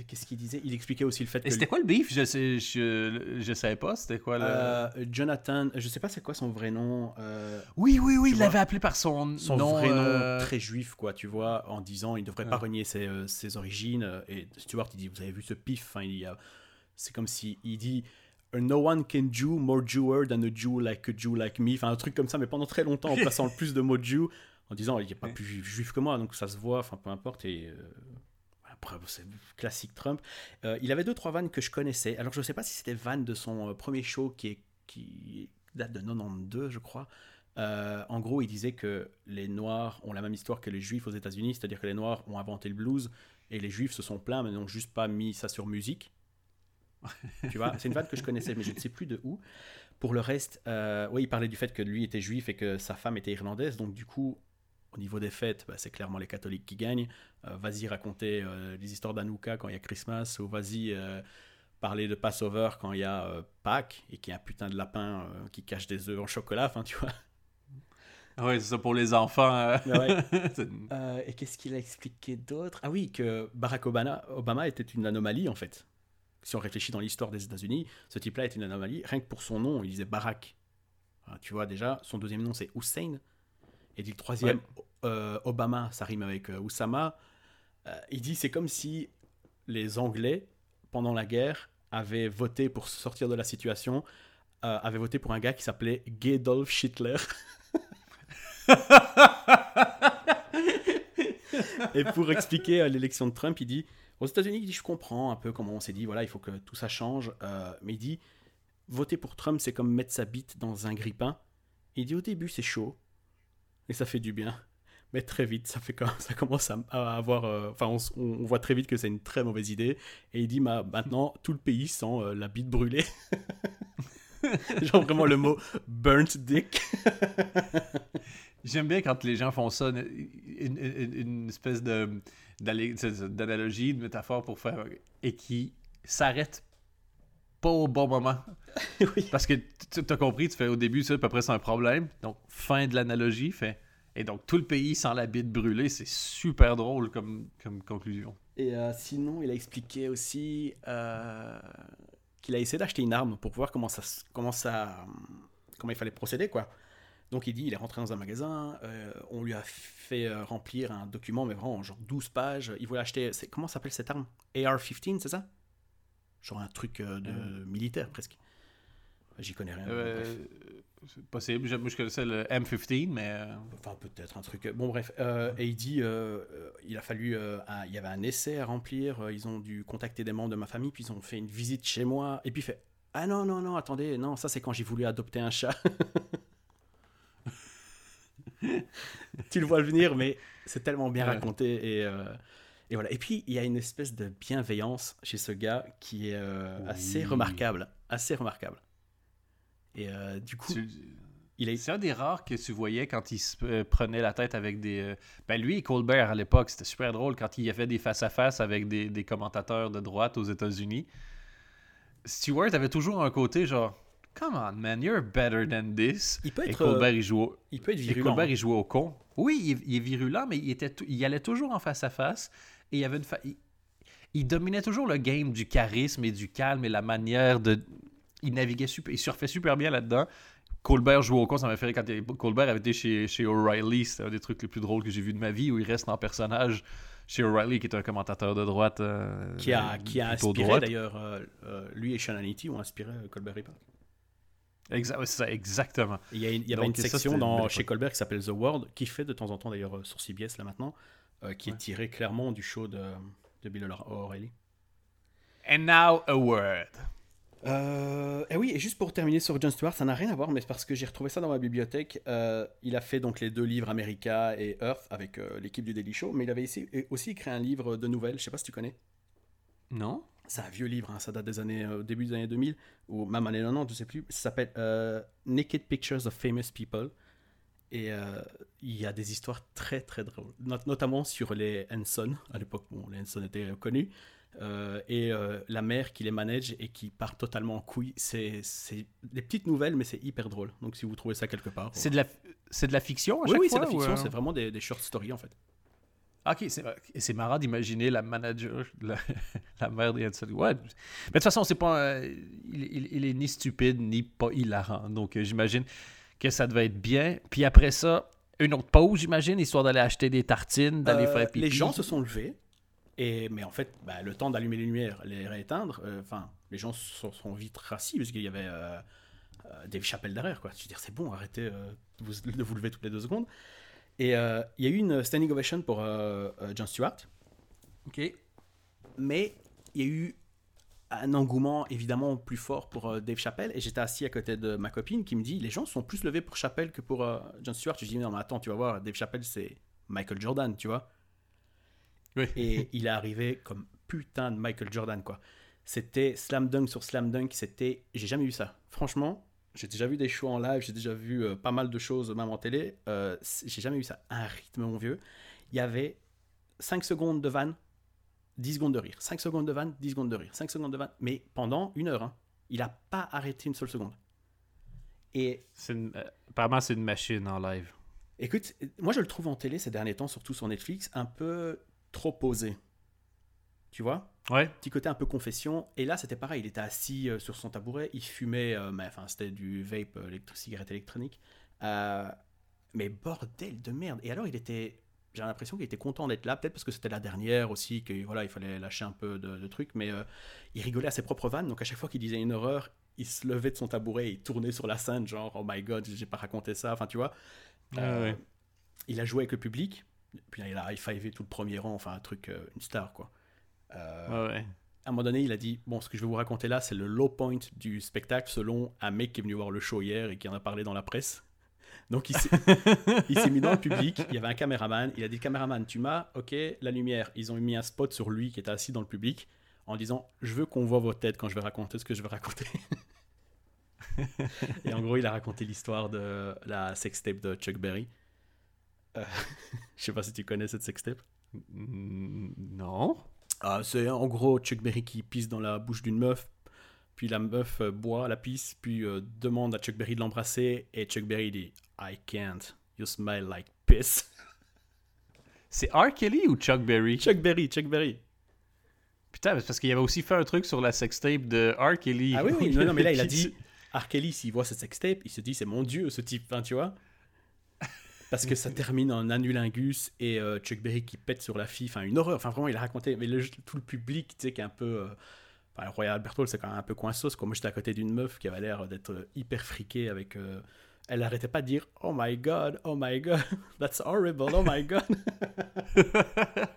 [SPEAKER 2] Qu'est-ce qu'il disait? Il expliquait aussi le fait que
[SPEAKER 1] Et c'était quoi le beef? Je sais, je, je savais pas. C'était quoi le.
[SPEAKER 2] euh, Jonathan, je sais pas c'est quoi son vrai nom. euh,
[SPEAKER 1] oui, oui, oui, il l'avait appelé par son,
[SPEAKER 2] son
[SPEAKER 1] nom.
[SPEAKER 2] vrai nom
[SPEAKER 1] euh,
[SPEAKER 2] très juif, quoi, tu vois, en disant il devrait pas renier ses, ses origines. Et Stewart, il dit Vous avez vu ce pif Enfin, il y a- C'est comme si il dit No one can Jew more Jewer than a Jew like a Jew like me. Enfin, un truc comme ça, mais pendant très longtemps, en plaçant le plus de mots Jew, en disant il n'y a pas plus juif, juif que moi, donc ça se voit, enfin, peu importe. Et. euh, après, c'est classique Trump. Euh, il avait deux, trois vannes que je connaissais. Alors, je ne sais pas si c'était vannes de son euh, premier show qui, est, qui date de 92, je crois. Euh, en gros, il disait que les Noirs ont la même histoire que les Juifs aux États-Unis, c'est-à-dire que les Noirs ont inventé le blues et les Juifs se sont plaints, mais n'ont juste pas mis ça sur musique. tu vois, c'est une vanne que je connaissais, mais je ne sais plus de où. Pour le reste, euh, oui, il parlait du fait que lui était juif et que sa femme était irlandaise, donc du coup, au niveau des fêtes, bah, c'est clairement les catholiques qui gagnent. Euh, vas-y raconter euh, les histoires d'Anouka quand il y a Christmas, ou vas-y euh, parler de Passover quand il y a euh, Pâques et qu'il y a un putain de lapin euh, qui cache des œufs en chocolat, enfin tu vois.
[SPEAKER 1] Ouais, c'est ça pour les enfants. euh.
[SPEAKER 2] Ouais.
[SPEAKER 1] C'est-
[SPEAKER 2] Euh, et qu'est-ce qu'il a expliqué d'autre? Ah oui, que Barack Obama, Obama était une anomalie en fait. Si on réfléchit dans l'histoire des États-Unis, ce type-là est une anomalie. Rien que pour son nom, il disait Barack. Ah, tu vois déjà, son deuxième nom c'est Hussein. Et dit le troisième, euh, Obama, ça rime avec euh, Oussama. Euh, il dit c'est comme si les Anglais, pendant la guerre, avaient voté pour sortir de la situation, avaient voté pour un gars qui s'appelait Gedolf Hitler. Et pour expliquer l'élection de Trump, il dit aux États-Unis, il dit je comprends un peu comment on s'est dit, voilà, il faut que tout ça change. euh, mais il dit voter pour Trump, c'est comme mettre sa bite dans un grille-pain. Il dit au début, c'est chaud, et ça fait du bien. Mais très vite, ça, fait quand ça commence à, avoir. euh, Enfin, on, voit très vite que c'est une très mauvaise idée. Et il dit bah, maintenant, tout le pays sent euh, la bite brûlée. Genre vraiment le mot burnt dick.
[SPEAKER 1] J'aime bien quand les gens font ça, une, espèce d'analogie, de métaphore pour faire. et qui s'arrête pas au bon moment.
[SPEAKER 2] oui.
[SPEAKER 1] Parce que tu as compris, tu fais au début, ça, à peu près c'est un problème. Donc, fin de l'analogie, fait. Et donc, tout le pays sent la bite brûlée. C'est super drôle comme, comme conclusion.
[SPEAKER 2] Et euh, sinon, il a expliqué aussi euh, qu'il a essayé d'acheter une arme pour voir comment ça, comment ça, comment il fallait procéder, quoi. Donc il dit, il est rentré dans un magasin, euh, on lui a fait remplir un document, mais vraiment genre 12 pages. Il voulait acheter, comment s'appelle cette arme? AR-15, c'est ça? Genre un truc euh, de militaire presque. J'y connais rien.
[SPEAKER 1] Euh, c'est possible. Moi, je connaissais le M15, mais. euh,
[SPEAKER 2] Enfin, peut-être un truc. Bon, bref. euh, et il dit euh, euh, il a fallu. euh, un- il y avait un essai à remplir. euh, ils ont dû contacter des membres de ma famille. Puis ils ont fait une visite chez moi. Et puis il fait Ah non, non, non, attendez. Non, ça, c'est quand j'ai voulu adopter un chat. tu le vois venir, mais c'est tellement bien
[SPEAKER 1] Ouais.
[SPEAKER 2] raconté. Et, euh, et voilà. Et puis, il y a une espèce de bienveillance chez ce gars qui est euh, assez remarquable. Assez remarquable. Et euh, du coup,
[SPEAKER 1] tu-
[SPEAKER 2] il est.
[SPEAKER 1] C'est un des rares que tu voyais quand il se euh, prenait la tête avec des. Ben lui et Colbert à l'époque, c'était super drôle quand il a fait des face-à-face avec des, des commentateurs de droite aux États-Unis. Stewart avait toujours un côté genre Come on, man, you're better than this.
[SPEAKER 2] Il peut
[SPEAKER 1] Et
[SPEAKER 2] être,
[SPEAKER 1] Colbert,
[SPEAKER 2] euh,
[SPEAKER 1] il joue au-
[SPEAKER 2] il peut être
[SPEAKER 1] et
[SPEAKER 2] virulent.
[SPEAKER 1] Colbert, il jouait au con. Oui, il, est- il est virulent, mais il, était tou- il allait toujours en face-à-face. et il y avait une. fa- il, il dominait toujours le game du charisme et du calme et la manière de. Il naviguait super. Il surfait super bien là-dedans. Colbert jouait au con, ça m'a fait rire quand il- Colbert avait été chez, chez O'Reilly. C'était un des trucs les plus drôles que j'ai vu de ma vie, où il reste en personnage chez O'Reilly, qui est un commentateur de droite. euh,
[SPEAKER 2] qui a, qui a inspiré d'ailleurs, euh, euh, lui et Sean Hannity ont inspiré Colbert Report.
[SPEAKER 1] Exa- ouais, c'est ça, exactement.
[SPEAKER 2] Il y, a une- il y avait
[SPEAKER 1] Donc,
[SPEAKER 2] une section dans, chez. Colbert qui s'appelle The World, qui fait de temps en temps d'ailleurs euh, sur CBS là maintenant, qui
[SPEAKER 1] Ouais.
[SPEAKER 2] est tiré clairement du show de, de Bill O'Reilly.
[SPEAKER 1] And now a word.
[SPEAKER 2] Euh, et oui, et juste pour terminer sur John Stewart, ça n'a rien à voir, mais c'est parce que j'ai retrouvé ça dans ma bibliothèque. Euh, il a fait donc les deux livres America et Earth avec euh, l'équipe du Daily Show, mais il avait ici- aussi écrit un livre de nouvelles, je sais pas si tu connais.
[SPEAKER 1] Non?
[SPEAKER 2] C'est un vieux livre, hein, ça date des années, euh, début des années 2000, ou même années 90, je sais plus. Ça s'appelle euh, Naked Pictures of Famous People. Et euh, il y a des histoires très très drôles, Not- notamment sur les Henson. À l'époque, bon, les Henson étaient connus. Euh, et euh, la mère qui les manage et qui part totalement en couille. C'est des petites nouvelles, mais c'est hyper drôle. Donc si vous trouvez ça quelque part.
[SPEAKER 1] C'est de la, c'est de la fiction à
[SPEAKER 2] Oui,
[SPEAKER 1] chaque
[SPEAKER 2] oui, c'est
[SPEAKER 1] fois?
[SPEAKER 2] de la fiction, c'est vraiment des, des short stories en fait.
[SPEAKER 1] Ok, c'est, et c'est marrant d'imaginer la manager, la, la mère des Hanson. Ouais. Mais de toute façon, c'est pas, il, il- il est ni stupide ni pas hilarant. Donc j'imagine que ça devait être bien. Puis après ça, une autre pause, j'imagine, histoire d'aller acheter des tartines, d'aller
[SPEAKER 2] Euh,
[SPEAKER 1] faire pipi.
[SPEAKER 2] Les gens se sont levés, et, mais en fait, bah, le temps d'allumer les lumières, les rééteindre, euh, les gens se sont vite rassis parce qu'il y avait euh, euh, Dave Chappelle derrière. Quoi. Je veux dire, c'est bon, arrêtez euh, de, vous, de vous lever toutes les deux secondes. Et il y a eu une standing ovation pour Jon Stewart,
[SPEAKER 1] Ok.
[SPEAKER 2] mais il y a eu un engouement évidemment plus fort pour euh, Dave Chappelle. Et j'étais assis à côté de ma copine qui me dit les gens sont plus levés pour Chappelle que pour euh, Jon Stewart. Je dis non, mais attends, tu vas voir, Dave Chappelle, c'est Michael Jordan, tu vois.
[SPEAKER 1] Oui.
[SPEAKER 2] Et il est arrivé comme putain de Michael Jordan, quoi. C'était slam dunk sur slam dunk, c'était. J'ai jamais vu ça. Franchement, j'ai déjà vu des shows en live, j'ai déjà vu euh, pas mal de choses, même en télé. J'ai jamais vu ça. Un rythme, mon vieux. Il y avait 5 secondes de vanne, 10 secondes de rire. 5 secondes de vanne, 10 secondes de rire. 5 secondes de vanne, mais pendant une heure. hein. Il a pas arrêté une seule seconde. Et
[SPEAKER 1] C'est une- euh, apparemment, c'est une machine en live.
[SPEAKER 2] Écoute, moi je le trouve en télé ces derniers temps, surtout sur Netflix, un peu trop posé. Tu vois?
[SPEAKER 1] Ouais.
[SPEAKER 2] Petit côté un peu confession. Et là, c'était pareil. Il était assis euh, sur son tabouret, il fumait, euh, mais enfin, c'était du vape, électro- cigarette électronique. Mais bordel de merde. Et alors, il était. J'ai l'impression qu'il était content d'être là, peut-être parce que c'était la dernière aussi, que voilà, il fallait lâcher un peu de, de trucs, mais euh, il rigolait à ses propres vannes. Donc à chaque fois qu'il disait une horreur, il se levait de son tabouret et il tournait sur la scène, genre oh my god, j'ai pas raconté ça. Enfin, tu vois.
[SPEAKER 1] Ah
[SPEAKER 2] Euh,
[SPEAKER 1] ouais.
[SPEAKER 2] Il a joué avec le public, puis là, il a high-fivé tout le premier rang, enfin un truc, euh, une star quoi.
[SPEAKER 1] Ouais.
[SPEAKER 2] à un moment donné, il a dit Bon, ce que je vais vous raconter là, c'est le low point du spectacle selon un mec qui est venu voir le show hier et qui en a parlé dans la presse. Donc, il s'est il s'est mis dans le public. Il y avait un caméraman. Il a dit Caméraman, tu m'as Ok, la lumière. Ils ont mis un spot sur lui qui était assis dans le public en disant Je veux qu'on voit vos têtes quand je vais raconter ce que je vais raconter. et en gros, il a raconté l'histoire de la sextape de Chuck Berry. Euh, je sais pas si tu connais cette sextape.
[SPEAKER 1] Mm, Non.
[SPEAKER 2] Ah, c'est en gros Chuck Berry qui pisse dans la bouche d'une meuf, puis la meuf euh, boit la pisse, puis euh, demande à Chuck Berry de l'embrasser, et Chuck Berry dit I can't, you smell like piss.
[SPEAKER 1] C'est R. Kelly ou Chuck Berry?
[SPEAKER 2] Chuck Berry, Chuck Berry.
[SPEAKER 1] Putain, parce qu'il avait aussi fait un truc sur la sextape de R. Kelly.
[SPEAKER 2] Ah oui, oui, non, non, mais là il a dit R. Kelly, s'il voit cette sextape, il se dit c'est mon dieu ce type, hein, tu vois. Parce que ça termine en anulingus et euh, Chuck Berry qui pète sur la fille, enfin une horreur, enfin vraiment il a raconté, mais le- tout le public, tu sais, qui est un peu. euh, Enfin, Royal Albert Hall, c'est quand même un peu coinsos. Moi, j'étais à côté d'une meuf qui avait l'air d'être hyper friquée avec. euh, Elle arrêtait pas de dire Oh my god, oh my god, that's horrible, oh my god.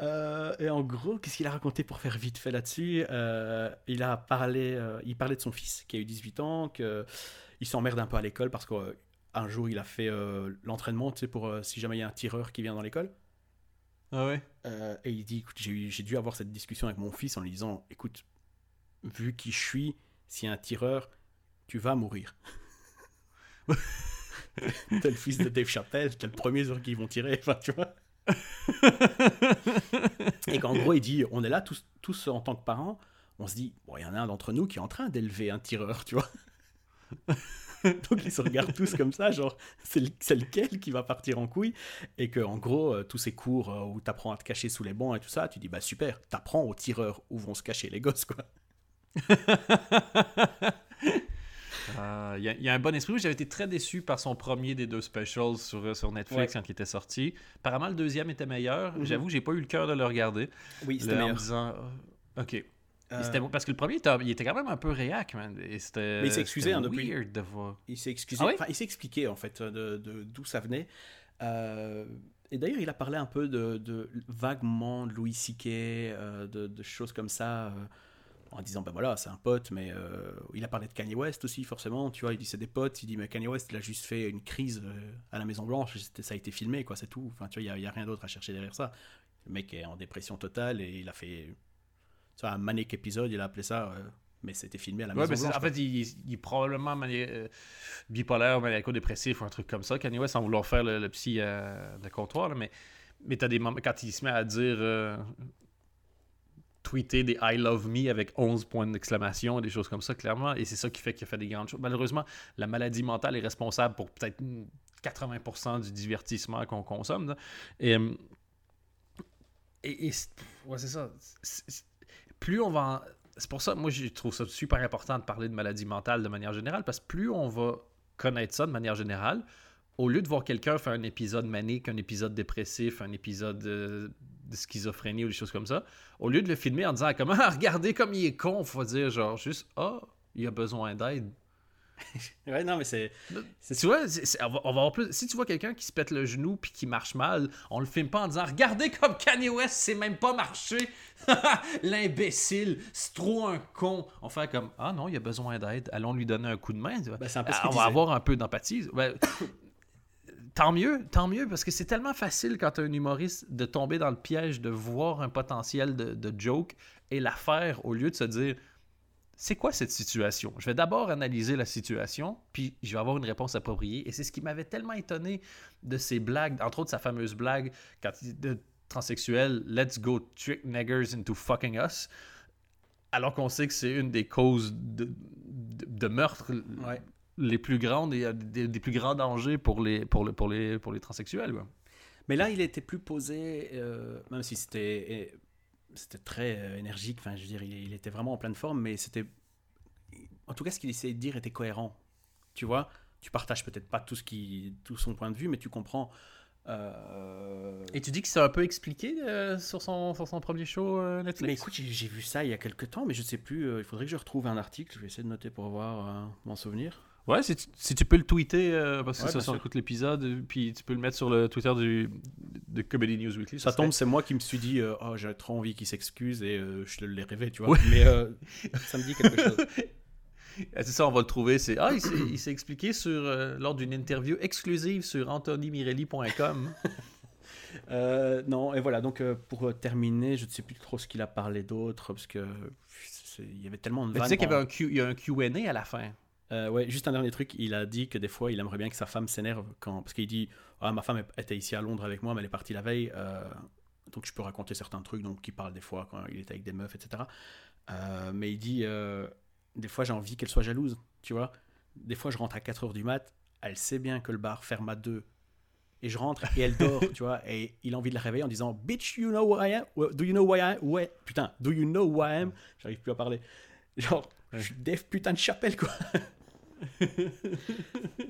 [SPEAKER 2] Euh, et en gros, qu'est-ce qu'il a raconté pour faire vite fait là-dessus Euh, Il a parlé, euh, il parlait de son fils qui a eu 18 ans, que il s'emmerde un peu à l'école parce qu'un jour il a fait l'entraînement, tu sais, pour si jamais il y a un tireur qui vient dans l'école.
[SPEAKER 1] Ah ouais?
[SPEAKER 2] Et il dit, écoute, j'ai dû avoir cette discussion avec mon fils en lui disant, écoute, vu qui je suis, s'il y a un tireur, tu vas mourir. t'es le fils de Dave Chappelle, t'es le premier sur qui ils vont tirer, enfin, tu vois. et qu'en gros, il dit, on est là tous, tous en tant que parents, on se dit, bon, il y en a un d'entre nous qui est en train d'élever un tireur, tu vois. Donc ils se regardent tous comme ça, genre c'est le- c'est lequel qui va partir en couille? Et que en gros euh, tous ces cours euh, où t'apprends à te cacher sous les bancs et tout ça, tu dis bah super, t'apprends aux tireurs où vont se cacher les gosses quoi.
[SPEAKER 1] Euh, Il y, a- il y a un bon esprit. J'avais été très déçu par son premier des deux specials sur, euh, sur Netflix
[SPEAKER 2] Ouais.
[SPEAKER 1] quand il était sorti. Apparemment, le deuxième était meilleur.
[SPEAKER 2] Mhm.
[SPEAKER 1] J'avoue, j'ai pas eu le cœur de le regarder.
[SPEAKER 2] Oui,
[SPEAKER 1] Là, en me disant, euh, ok.
[SPEAKER 2] Euh,
[SPEAKER 1] C'était bon, parce que le premier, il était, quand même un peu réac, man. Et c'était.
[SPEAKER 2] Mais il s'est excusé,
[SPEAKER 1] c'était
[SPEAKER 2] hein, depuis.
[SPEAKER 1] weird de voir.
[SPEAKER 2] Il s'est excusé,
[SPEAKER 1] Ah ouais
[SPEAKER 2] enfin, il s'est expliqué en fait de de- d'où ça venait. Euh, et d'ailleurs, il a parlé un peu de, de vaguement de Louis euh, de, de choses comme ça, en disant ben voilà, c'est un pote, mais euh, il a parlé de Kanye West aussi, forcément. Tu vois, il dit c'est des potes. Il dit mais Kanye West, il a juste fait une crise euh, à la Maison Blanche, ça a été filmé, quoi, c'est tout. Enfin, tu vois, il y a- il y a, rien d'autre à chercher derrière ça. Le mec est en dépression totale et il a fait tu vois, un manic épisode, il a appelé ça. euh, mais c'était filmé à la
[SPEAKER 1] Ouais,
[SPEAKER 2] Maison
[SPEAKER 1] mais
[SPEAKER 2] Blanche.
[SPEAKER 1] en fait, il, il est probablement mani- euh, bipolaire, maniaco-dépressif ou un truc comme ça. Kanye West, sans vouloir faire le, le psy de comptoir, là, mais, mais t'as des moments quand il se met à dire. euh, tweeter des I love me avec 11 points d'exclamation, des choses comme ça, clairement. Et c'est ça qui fait qu'il a fait des grandes choses. Malheureusement, la maladie mentale est responsable pour peut-être mm, 80% du divertissement qu'on consomme. euh, et, et ouais, c'est ça. Plus on va. C'est pour ça, moi, je trouve ça super important de parler de maladie mentale de manière générale, parce que plus on va connaître ça de manière générale, au lieu de voir quelqu'un faire un épisode manique, un épisode dépressif, un épisode de, de schizophrénie ou des choses comme ça, au lieu de le filmer en disant comment regardez comme il est con, faut dire genre juste ah, il a besoin d'aide.
[SPEAKER 2] Ouais, non, mais c'est.
[SPEAKER 1] Tu vois, on, va, on va avoir plus. Si tu vois quelqu'un qui se pète le genou puis qui marche mal, on le filme pas en disant Regardez comme Kanye West c'est même pas marché. L'imbécile, c'est trop un con. On fait comme Ah non, il a besoin d'aide. Allons lui donner un coup de main.
[SPEAKER 2] Ben, c'est un peu ce
[SPEAKER 1] Ah,
[SPEAKER 2] qu'il
[SPEAKER 1] on va
[SPEAKER 2] disait.
[SPEAKER 1] avoir un peu d'empathie. Ben, tant mieux, tant mieux, parce que c'est tellement facile quand tu un humoriste de tomber dans le piège de voir un potentiel de, joke et la faire au lieu de se dire c'est quoi cette situation? Je vais d'abord analyser la situation, puis je vais avoir une réponse appropriée. Et c'est ce qui m'avait tellement étonné de ces blagues, entre autres sa fameuse blague quand il de transsexuel, let's go trick niggers into fucking us, alors qu'on sait que c'est une des causes de, de, meurtre. Les plus grandes et euh, des, des plus grands dangers pour les, pour le- pour les, pour les transsexuels. quoi.
[SPEAKER 2] Mais là, il était plus posé, euh, même si c'était eh, c'était très euh, énergique. Enfin, je veux dire, il, il était vraiment en pleine forme, mais c'était. En tout cas, ce qu'il essayait de dire était cohérent. Tu vois, tu partages peut-être pas tout ce qui, tout son point de vue, mais tu comprends. euh,
[SPEAKER 1] Et tu dis que c'est un peu expliqué euh, sur, son, sur son premier show euh, Netflix?
[SPEAKER 2] Mais écoute, j'ai vu ça il y a quelques temps, mais je sais plus. euh, il faudrait que je retrouve un article. Je vais essayer de noter pour voir euh, m'en souvenir.
[SPEAKER 1] Ouais, si tu, si tu peux le tweeter, euh, parce que
[SPEAKER 2] Ouais,
[SPEAKER 1] ça, ça écoute l'épisode, puis tu peux le mettre sur le Twitter du, de Comedy News Weekly.
[SPEAKER 2] Ça tombe, c'est moi qui me suis dit, euh, oh, j'ai trop envie qu'il s'excuse et euh, je l'ai rêvé, tu vois. Mais euh, ça me dit quelque chose.
[SPEAKER 1] Ah, c'est ça, on va le trouver. C'est ah, il s'est- expliqué sur lors d'une interview exclusive sur anthonymirelli.com.
[SPEAKER 2] Non, et voilà, donc pour terminer, je ne sais plus trop ce qu'il a parlé d'autre, parce que il y avait tellement de
[SPEAKER 1] Mais tu sais qu'il y avait
[SPEAKER 2] en-
[SPEAKER 1] un, Q, il y a un Q&A à la fin.
[SPEAKER 2] Euh, ouais, juste un dernier truc, il a dit que des fois, il aimerait bien que sa femme s'énerve quand... Parce qu'il dit, ah, ma femme était ici à Londres avec moi, mais elle est partie la veille, euh, donc je peux raconter certains trucs, donc il parle des fois quand il est avec des meufs, etc. Euh, mais il dit, des fois j'ai envie qu'elle soit jalouse, tu vois. Des fois je rentre à 4h du mat, elle sait bien que le bar ferme à 2. Et je rentre et elle dort, tu vois. Et il a envie de la réveiller en disant Bitch, you know who I am? Do you know who I am? Ouais, putain, do you know who I am J'arrive plus à parler. Genre, je suis Dave putain de chapelle, quoi.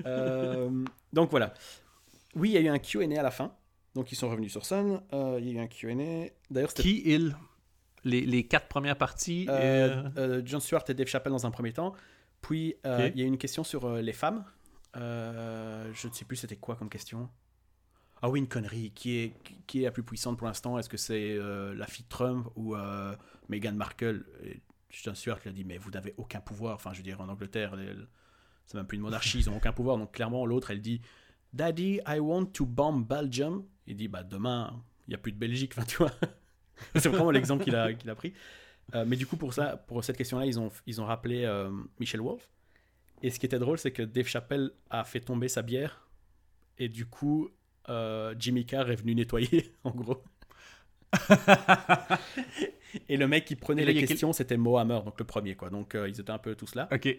[SPEAKER 2] Euh, donc voilà. Oui, il y a eu un QA à la fin. Donc ils sont revenus sur scène. Euh, il y a eu un QA. D'ailleurs,
[SPEAKER 1] Qui il les, les quatre premières parties.
[SPEAKER 2] Euh, John Stewart et Dave Chappelle dans un premier temps. Puis il y a une question sur les femmes. Je ne sais plus c'était quoi comme question. Ah oui, une connerie. Qui est, qui est la plus puissante pour l'instant? Est-ce que c'est euh, la fille de Trump ou euh, Meghan Markle? John Stewart lui a dit Mais vous n'avez aucun pouvoir. Enfin, je veux dire, en Angleterre, c'est même plus une monarchie, ils n'ont aucun pouvoir. Donc clairement, l'autre, elle dit Daddy, I want to bomb Belgium. Il dit Bah demain, il n'y a plus de Belgique. Enfin, tu vois. c'est vraiment l'exemple qu'il a, qu'il a pris. Euh, mais du coup, pour ça, pour cette question-là, ils ont, ils ont rappelé euh, Michel Wolf. Et ce qui était drôle, c'est que Dave Chappelle a fait tomber sa bière. Et du coup, euh, Jimmy Carr est venu nettoyer, en gros. et le mec qui prenait
[SPEAKER 1] là,
[SPEAKER 2] les
[SPEAKER 1] quel-
[SPEAKER 2] questions, c'était Mo Hammer, donc le premier, quoi. Donc euh, ils étaient un peu tous là.
[SPEAKER 1] Ok.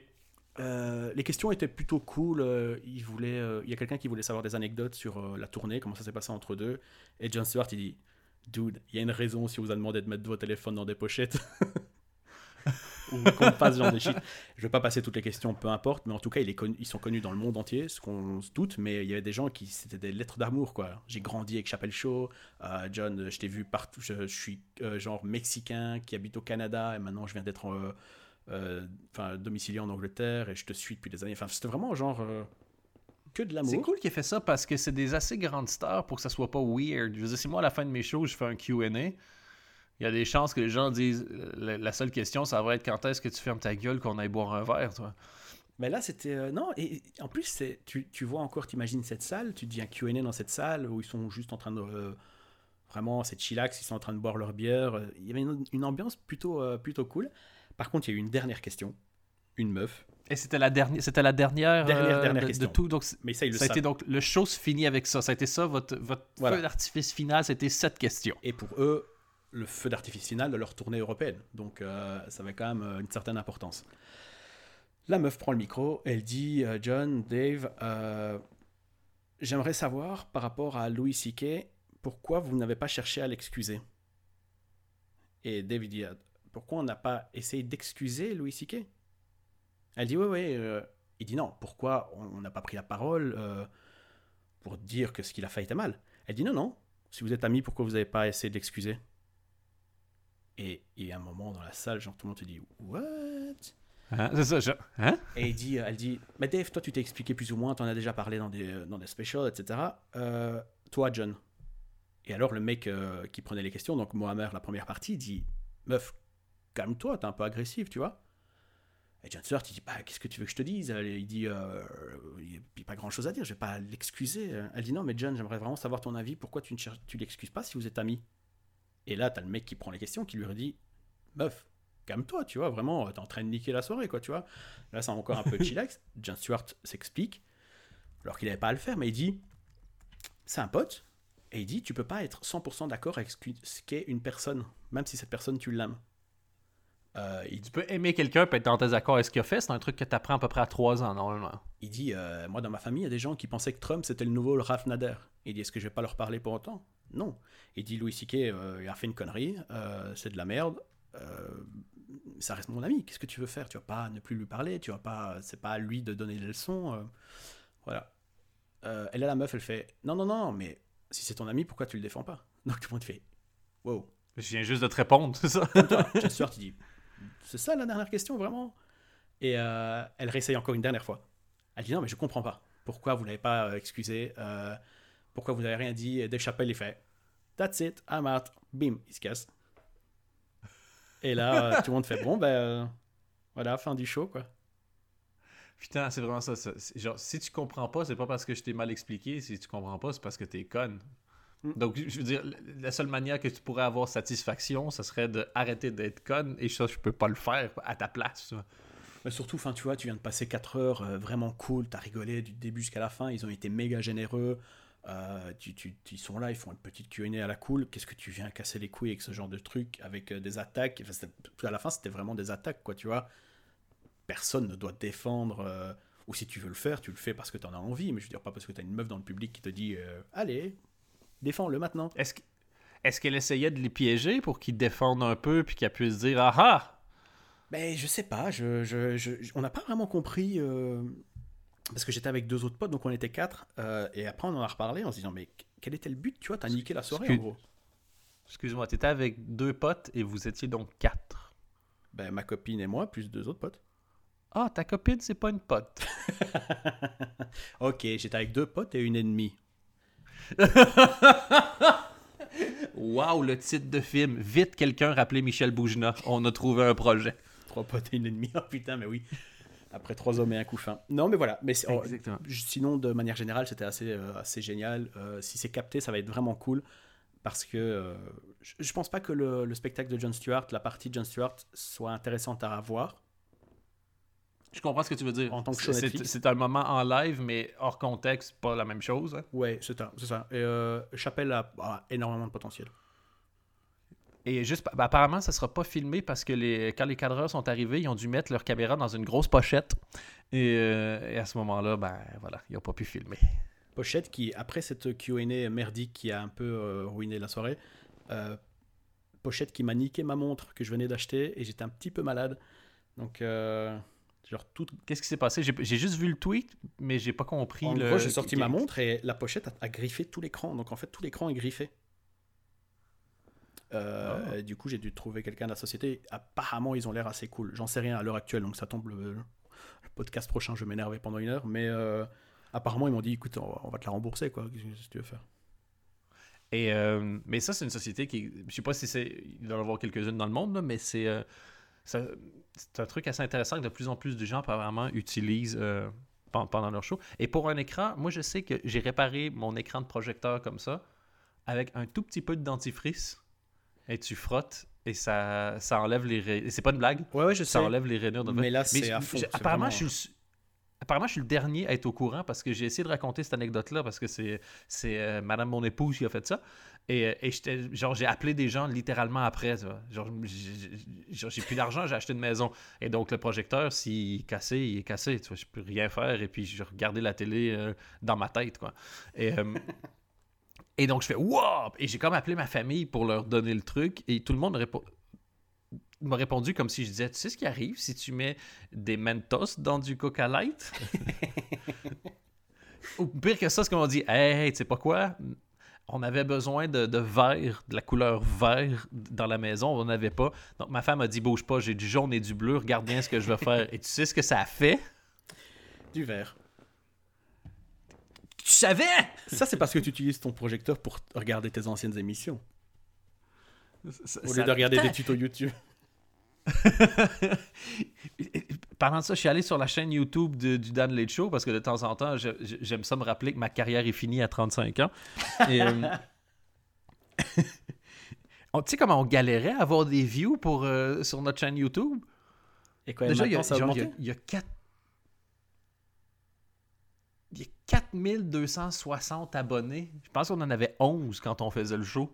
[SPEAKER 2] Euh, les questions étaient plutôt cool. euh, il voulait, euh, il y a quelqu'un qui voulait savoir des anecdotes sur la tournée, comment ça s'est passé entre deux. Et John Stewart, il dit Dude, il y a une raison si on vous a demandé de mettre vos téléphones dans des pochettes. Ou qu'on passe genre de shit. Je vais pas passer toutes les questions, peu importe, mais en tout cas, ils sont connus dans le monde entier, ce qu'on se doute, mais il y avait des gens qui, c'était des lettres d'amour, quoi. J'ai grandi avec Chappelle Show, John, je t'ai vu partout, je, je suis genre mexicain qui habite au Canada, et maintenant je viens d'être enfin, domicilié en Angleterre, et je te suis depuis des années. Enfin, c'était vraiment genre euh, que de l'amour.
[SPEAKER 1] C'est cool qu'il ait fait ça parce que c'est des assez grandes stars pour que ça soit pas weird. Je veux dire, si moi, à la fin de mes shows, je fais un QA, il y a des chances que les gens disent euh, la, la seule question, ça va être quand est-ce que tu fermes ta gueule qu'on aille boire un verre, toi?
[SPEAKER 2] Mais là, c'était. euh, non, et en plus, c'est, tu, tu vois encore, t'imagines cette salle, tu dis un QA dans cette salle où ils sont juste en train de. euh, vraiment, c'est chillax, ils sont en train de boire leur bière. euh, Il y avait une, une ambiance plutôt, euh, plutôt cool. Par contre, il y a eu une dernière question. Une meuf.
[SPEAKER 1] Et c'était la dernière, c'était la dernière,
[SPEAKER 2] Dernière-
[SPEAKER 1] euh,
[SPEAKER 2] dernière
[SPEAKER 1] de,
[SPEAKER 2] question.
[SPEAKER 1] de tout. Donc,
[SPEAKER 2] Mais ça, ils le
[SPEAKER 1] ça a été donc le show se finit avec ça. Ça a été ça votre votre
[SPEAKER 2] Voilà.
[SPEAKER 1] feu d'artifice final, c'était cette question.
[SPEAKER 2] Et pour eux, le feu d'artifice final de leur tournée européenne. Donc, euh, ça avait quand même euh, une certaine importance. La meuf prend le micro, elle dit euh, John, Dave, euh, j'aimerais savoir par rapport à Louis C.K., pourquoi vous n'avez pas cherché à l'excuser? Et Dave il dit Pourquoi on n'a pas essayé d'excuser Louis C.K. Elle dit Oui, oui. euh, il dit Non, pourquoi on n'a pas pris la parole euh, pour dire que ce qu'il a fait était mal? Elle dit Non, non. Si vous êtes amis, pourquoi vous n'avez pas essayé de l'excuser? Et, et à un moment dans la salle, genre tout le monde te dit What?
[SPEAKER 1] Hein? Ça, je- hein?
[SPEAKER 2] et il dit, elle dit, mais Dave, toi tu t'es expliqué plus ou moins, t'en as déjà parlé dans des, dans des specials, etc. Euh, toi, John. Et alors le mec euh, qui prenait les questions, donc Mohamed, la première partie, il dit, meuf, calme-toi, t'es un peu agressif, tu vois. Et John Stewart, il dit, bah, qu'est-ce que tu veux que je te dise? Il dit, euh, il n'y a pas grand-chose à dire, je vais pas l'excuser. Elle dit, non, mais John, j'aimerais vraiment savoir ton avis, pourquoi tu ne cherches- tu l'excuses pas si vous êtes amis? Et là, t'as le mec qui prend les questions, qui lui redit, meuf, calme-toi, tu vois, vraiment, t'es en train de niquer la soirée, quoi, tu vois. Là, c'est encore un peu chillax. John Stewart s'explique, alors qu'il n'avait pas à le faire, mais il dit c'est un pote, et il dit tu peux pas être 100% d'accord avec ce qu'est une personne, même si cette personne tu l'aimes. Euh, il,
[SPEAKER 1] Tu peux aimer quelqu'un, peut être dans tes accords avec ce qu'il a fait, c'est un truc que tu apprends à peu près à 3 ans normalement.
[SPEAKER 2] il dit euh, moi dans ma famille, il y a des gens qui pensaient que Trump c'était le nouveau Ralph Nader. Il dit est-ce que je vais pas leur parler pour autant? Non. Il dit Louis C.K. euh, il a fait une connerie, euh, c'est de la merde. ça reste mon ami. Qu'est-ce que tu veux faire? Tu vas pas ne plus lui parler. Tu vas pas. C'est pas à lui de donner les leçons. voilà. Elle est la meuf. Elle fait non non non. Mais si c'est ton ami, pourquoi tu le défends pas? Donc tout le monde fait wow.
[SPEAKER 1] Je viens juste de te répondre, c'est ça?
[SPEAKER 2] John Stewart, il dit C'est ça la dernière question, vraiment Et euh, elle réessaye encore une dernière fois. Elle dit Non, mais je comprends pas. Pourquoi vous l'avez pas euh, excusé euh, Pourquoi vous n'avez rien dit Dave Chappelle, il fait That's it, I'm out. Bim, il se casse. Et là, tout le monde fait Bon, ben voilà, fin du show, quoi.
[SPEAKER 1] Putain, c'est vraiment ça. Genre, si tu comprends pas, c'est pas parce que je t'ai mal expliqué. Si tu comprends pas, c'est parce que t'es conne.
[SPEAKER 2] Mm.
[SPEAKER 1] Donc, je veux dire, la seule manière que tu pourrais avoir satisfaction, ça serait d'arrêter d'être conne. Et ça, je peux pas le faire à ta place.
[SPEAKER 2] Mais surtout, enfin, tu vois, tu viens de passer 4 heures euh, vraiment cool, t'as rigolé du début jusqu'à la fin, ils ont été méga généreux. euh, tu, tu- ils sont là, ils font une petite Q&A à la cool. Qu'est-ce que tu viens casser les couilles avec ce genre de truc, avec euh, des attaques? Enfin, À la fin, c'était vraiment des attaques, quoi, tu vois. Personne ne doit te défendre. ou si tu veux le faire, tu le fais parce que t'en as envie. Mais je veux dire, pas parce que t'as une meuf dans le public qui te dit Allez, défends-le maintenant.
[SPEAKER 1] Est-ce que- est-ce qu'elle essayait de les piéger pour qu'ils défendent un peu puis qu'elle puisse dire Ah ah
[SPEAKER 2] Ben, je sais pas, je, je- je- on n'a pas vraiment compris. euh, parce que j'étais avec deux autres potes, donc on était quatre. euh, et après, on en a reparlé en se disant, mais quel était le but Tu vois, t'as niqué la soirée en gros.
[SPEAKER 1] Excuse-moi, tu étais avec deux potes et vous étiez donc quatre.
[SPEAKER 2] Ben, ma copine et moi, plus deux autres potes.
[SPEAKER 1] Ah, ta copine, c'est pas une pote.
[SPEAKER 2] ok, j'étais avec deux potes et une ennemie.
[SPEAKER 1] Waouh, le titre de film. Vite, quelqu'un rappelez Michel Boujna. On a trouvé un projet.
[SPEAKER 2] Trois potes et une ennemie. Oh putain, mais oui. Après trois hommes et un coup fin. Non, mais voilà. Mais oh, sinon, de manière générale, c'était assez, euh, assez génial. Euh, si c'est capté, ça va être vraiment cool. Parce que euh, je, je pense pas que le, le spectacle de John Stewart, la partie de John Stewart, soit intéressante à voir.
[SPEAKER 1] Je comprends ce que tu veux dire.
[SPEAKER 2] En tant que
[SPEAKER 1] C'est- un moment en live, mais hors contexte, pas la même chose. hein.
[SPEAKER 2] Ouais, c'est ça. Et euh, Chappelle a, énormément de potentiel.
[SPEAKER 1] Et juste, ben, apparemment, ça sera pas filmé parce que les, quand les cadreurs sont arrivés, ils ont dû mettre leur caméra dans une grosse pochette. Et, euh, et à ce moment-là, ben voilà, ils n'ont pas pu filmer.
[SPEAKER 2] Pochette qui, après cette Q&A merdique qui a un peu euh, ruiné la soirée, euh, Pochette qui m'a niqué ma montre que je venais d'acheter et j'étais un petit peu malade. Donc, genre, tout...
[SPEAKER 1] Qu'est-ce qui s'est passé? J'ai j'ai juste vu le tweet, mais j'ai pas compris.
[SPEAKER 2] en
[SPEAKER 1] le...
[SPEAKER 2] gros, j'ai sorti ma montre et la pochette a, a griffé tout l'écran. Donc, en fait, tout l'écran est griffé. Euh,
[SPEAKER 1] Ah.
[SPEAKER 2] du coup, j'ai dû trouver quelqu'un de la société. Apparemment, ils ont l'air assez cool. J'en sais rien à l'heure actuelle, donc ça tombe le, le podcast prochain. Je vais m'énerver pendant une heure, mais euh, apparemment, ils m'ont dit écoute, on va, on va te la rembourser, quoi. Qu'est-ce que tu veux faire?
[SPEAKER 1] Et, euh, mais ça, c'est une société qui. Je sais pas si c'est. Il doit y en avoir quelques-unes dans le monde, là, mais c'est. C'est un truc assez intéressant que de plus en plus de gens, apparemment, utilisent euh, pen- pendant leur show. Et pour un écran, moi, je sais que j'ai réparé mon écran de projecteur comme ça, avec un tout petit peu de dentifrice, et tu frottes, et ça, ça enlève les. rai- et C'est pas une blague,
[SPEAKER 2] Ouais, ouais, je
[SPEAKER 1] ça enlève les rainures de
[SPEAKER 2] Mais là, c'est à fond,
[SPEAKER 1] apparemment,
[SPEAKER 2] vraiment-
[SPEAKER 1] je suis le, apparemment, je suis le dernier à être au courant parce que j'ai essayé de raconter cette anecdote-là parce que c'est, c'est euh, Madame mon épouse qui a fait ça. Et, euh, et genre, j'ai appelé des gens littéralement après. tu vois. Genre, j'ai, plus d'argent, j'ai acheté une maison. Et donc, le projecteur, s'il est cassé, il est cassé. Tu vois, je peux rien faire. Et puis, je regardais la télé euh, dans ma tête. Quoi. Et, euh, et donc, je fais Wow! Et j'ai comme appelé ma famille pour leur donner le truc. Et tout le monde répond m'a répondu comme si je disais, tu sais ce qui arrive si tu mets des Mentos dans du Coca Light? Ou pire que ça, ce qu'on dit, hey, hey, tu sais pas quoi? On avait besoin de, de vert, de la couleur vert dans la maison, on n'en avait pas. Donc ma femme a dit, bouge pas, j'ai du jaune et du bleu, regarde bien ce que je vais faire. Et tu sais ce que ça a fait?
[SPEAKER 2] Du verre.
[SPEAKER 1] Tu savais?
[SPEAKER 2] Ça, c'est parce que tu utilises ton projecteur pour regarder tes anciennes émissions. Au lieu de regarder des tutos YouTube.
[SPEAKER 1] Parlant de ça, je suis allé sur la chaîne YouTube de- du Dan Late Show parce que de temps en temps, j'aime ça me rappeler que ma carrière est finie à 35 ans. Et, euh, on- tu sais comment on galérait à avoir des views pour, euh, sur notre chaîne YouTube?
[SPEAKER 2] Et quoi,
[SPEAKER 1] Déjà, il y, a,
[SPEAKER 2] ça
[SPEAKER 1] genre, il y a-
[SPEAKER 2] augmenté
[SPEAKER 1] il y a quatre- il y a 4260 abonnés. Je pense qu'on en avait 11 quand on faisait le show.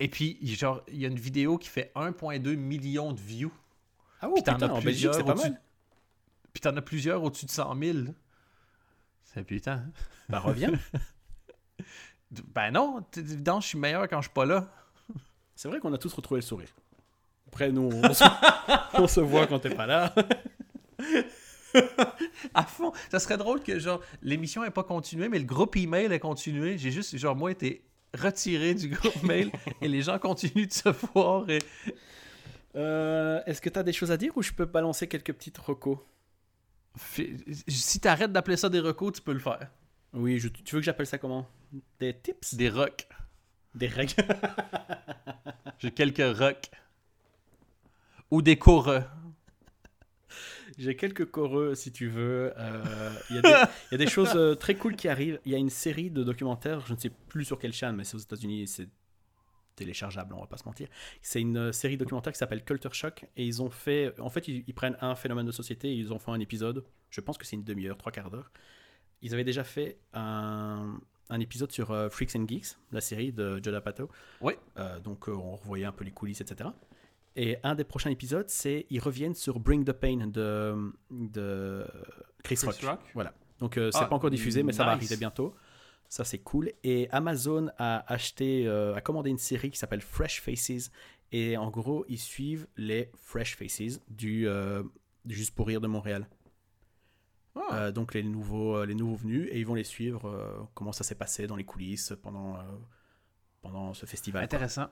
[SPEAKER 1] Et puis, genre, il y a une vidéo qui fait 1,2 million de views.
[SPEAKER 2] Ah
[SPEAKER 1] Puis t'en as
[SPEAKER 2] en Belgique,
[SPEAKER 1] plusieurs
[SPEAKER 2] c'est pas mal.
[SPEAKER 1] Puis t'en as plusieurs au-dessus de 100 000. C'est putain.
[SPEAKER 2] Bah, reviens.
[SPEAKER 1] Ben non, t'es évident, je suis meilleur quand je suis pas là.
[SPEAKER 2] C'est vrai qu'on a tous retrouvé le sourire. Après, nous, on se, on se voit quand t'es pas là.
[SPEAKER 1] À fond. Ça serait drôle que, genre, l'émission n'est pas continuée, mais le groupe email est continué. J'ai juste, genre, moi, été retiré du groupe mail et les gens continuent de se voir. Et...
[SPEAKER 2] Euh, Est-ce que t'as des choses à dire ou je peux balancer quelques petites recos?
[SPEAKER 1] Si t'arrêtes d'appeler ça des recos, tu peux le faire.
[SPEAKER 2] Oui, je- tu veux que j'appelle ça comment? Des tips?
[SPEAKER 1] Des rocks.
[SPEAKER 2] Des règles
[SPEAKER 1] J'ai quelques rocks. Ou des coreux.
[SPEAKER 2] J'ai quelques coreux si tu veux. Euh, Il y, a des- il y a des choses euh, très cool qui arrivent. Il y a une série de documentaires, je ne sais plus sur quelle chaîne, mais c'est aux États-Unis c'est téléchargeable, on va pas se mentir. C'est une euh, série documentaire qui s'appelle Culture Shock et ils ont fait. En fait, ils, ils prennent un phénomène de société et ils en font un épisode. Je pense que c'est une demi-heure, trois quarts d'heure. Ils avaient déjà fait un, un épisode sur euh, Freaks and Geeks, la série de Judd Apatow.
[SPEAKER 1] Oui.
[SPEAKER 2] Euh, donc euh, on revoyait un peu les coulisses, etc. Et un des prochains épisodes, c'est ils reviennent sur Bring the Pain de, de Chris,
[SPEAKER 1] Chris
[SPEAKER 2] Rock.
[SPEAKER 1] Rock.
[SPEAKER 2] Voilà. Donc c'est
[SPEAKER 1] Ah,
[SPEAKER 2] pas encore diffusé, mais ça va arriver bientôt. Ça c'est cool. Et Amazon a acheté, euh, a commandé une série qui s'appelle Fresh Faces. Et en gros, ils suivent les Fresh Faces du, euh, Juste pour rire de Montréal.
[SPEAKER 1] Ah.
[SPEAKER 2] Euh, donc les nouveaux, les nouveaux venus et ils vont les suivre. comment ça s'est passé dans les coulisses pendant pendant ce festival.
[SPEAKER 1] Intéressant.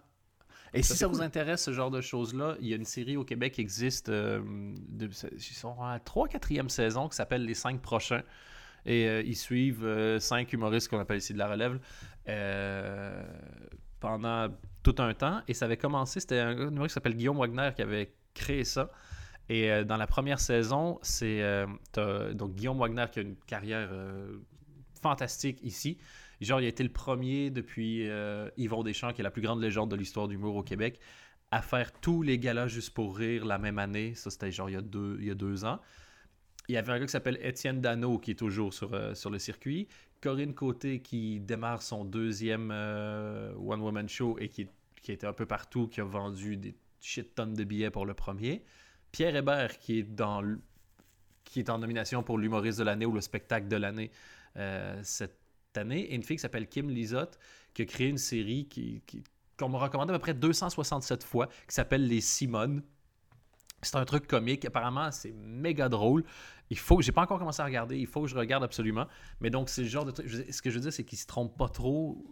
[SPEAKER 1] Et si ça vous intéresse, ce genre de choses-là, il y a une série au Québec qui existe, euh, de, ils sont à 3 4e saison, qui s'appelle Les 5 prochains. Et euh, ils suivent 5 humoristes qu'on appelle ici de la relève pendant tout un temps. Et ça avait commencé, c'était un humoriste qui s'appelle Guillaume Wagner qui avait créé ça. Et dans la première saison, c'est Guillaume Wagner qui a une carrière fantastique ici. Genre, il a été le premier depuis euh, Yvon Deschamps, qui est la plus grande légende de l'histoire du d'humour au Québec, à faire tous les galas juste pour rire la même année. Ça, c'était genre il y, a deux, il y a deux ans. Il y avait un gars qui s'appelle Étienne Dano, qui est toujours sur, euh, sur le circuit. Corinne Côté, qui démarre son deuxième euh, One Woman Show et qui, qui était un peu partout, qui a vendu des shit tonnes de billets pour le premier. Pierre Hébert, qui est, dans, qui est en nomination pour l'humoriste de l'année ou le spectacle de l'année cette année, et une fille qui s'appelle Kim Lizotte, qui a créé une série qui, qu'on m'a recommandé à peu près 267 fois, qui s'appelle Les Simones. C'est un truc comique. Apparemment, c'est méga drôle. Il faut j'ai pas encore commencé à regarder. Il faut que je regarde absolument. Mais donc, c'est le genre de truc. Ce que je veux dire, c'est qu'ils se trompent pas trop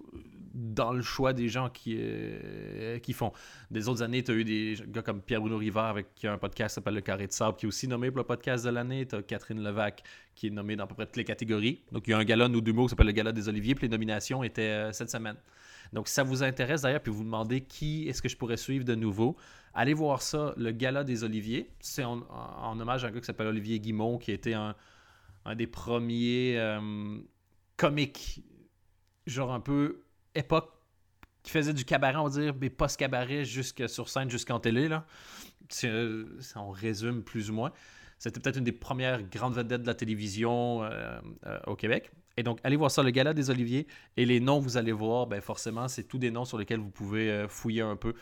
[SPEAKER 1] dans le choix des gens qui, euh, qui font. Des autres années, tu as eu des gars comme Pierre-Bruno Rivard avec qui a un podcast qui s'appelle Le Carré de Sable, qui est aussi nommé pour le podcast de l'année. Tu as Catherine Levac qui est nommée dans à peu près toutes les catégories. Donc, il y a un gala nous d'humour qui s'appelle le Gala des Oliviers, puis les nominations étaient euh, cette semaine. Donc, si ça vous intéresse d'ailleurs, puis vous demandez qui est-ce que je pourrais suivre de nouveau, allez voir ça, le Gala des Oliviers. C'est en, hommage à un gars qui s'appelle Olivier Guimont, qui était un, des premiers euh, comiques, genre un peu époque qui faisait du cabaret, on va dire, mais post-cabaret jusque sur scène, jusqu'en télé. Là. Euh, on résume plus ou moins. C'était peut-être une des premières grandes vedettes de la télévision euh, au Québec. Et donc, allez voir ça, le Gala des Oliviers. Et les noms, vous allez voir, ben forcément, c'est tous des noms sur lesquels vous pouvez fouiller un peu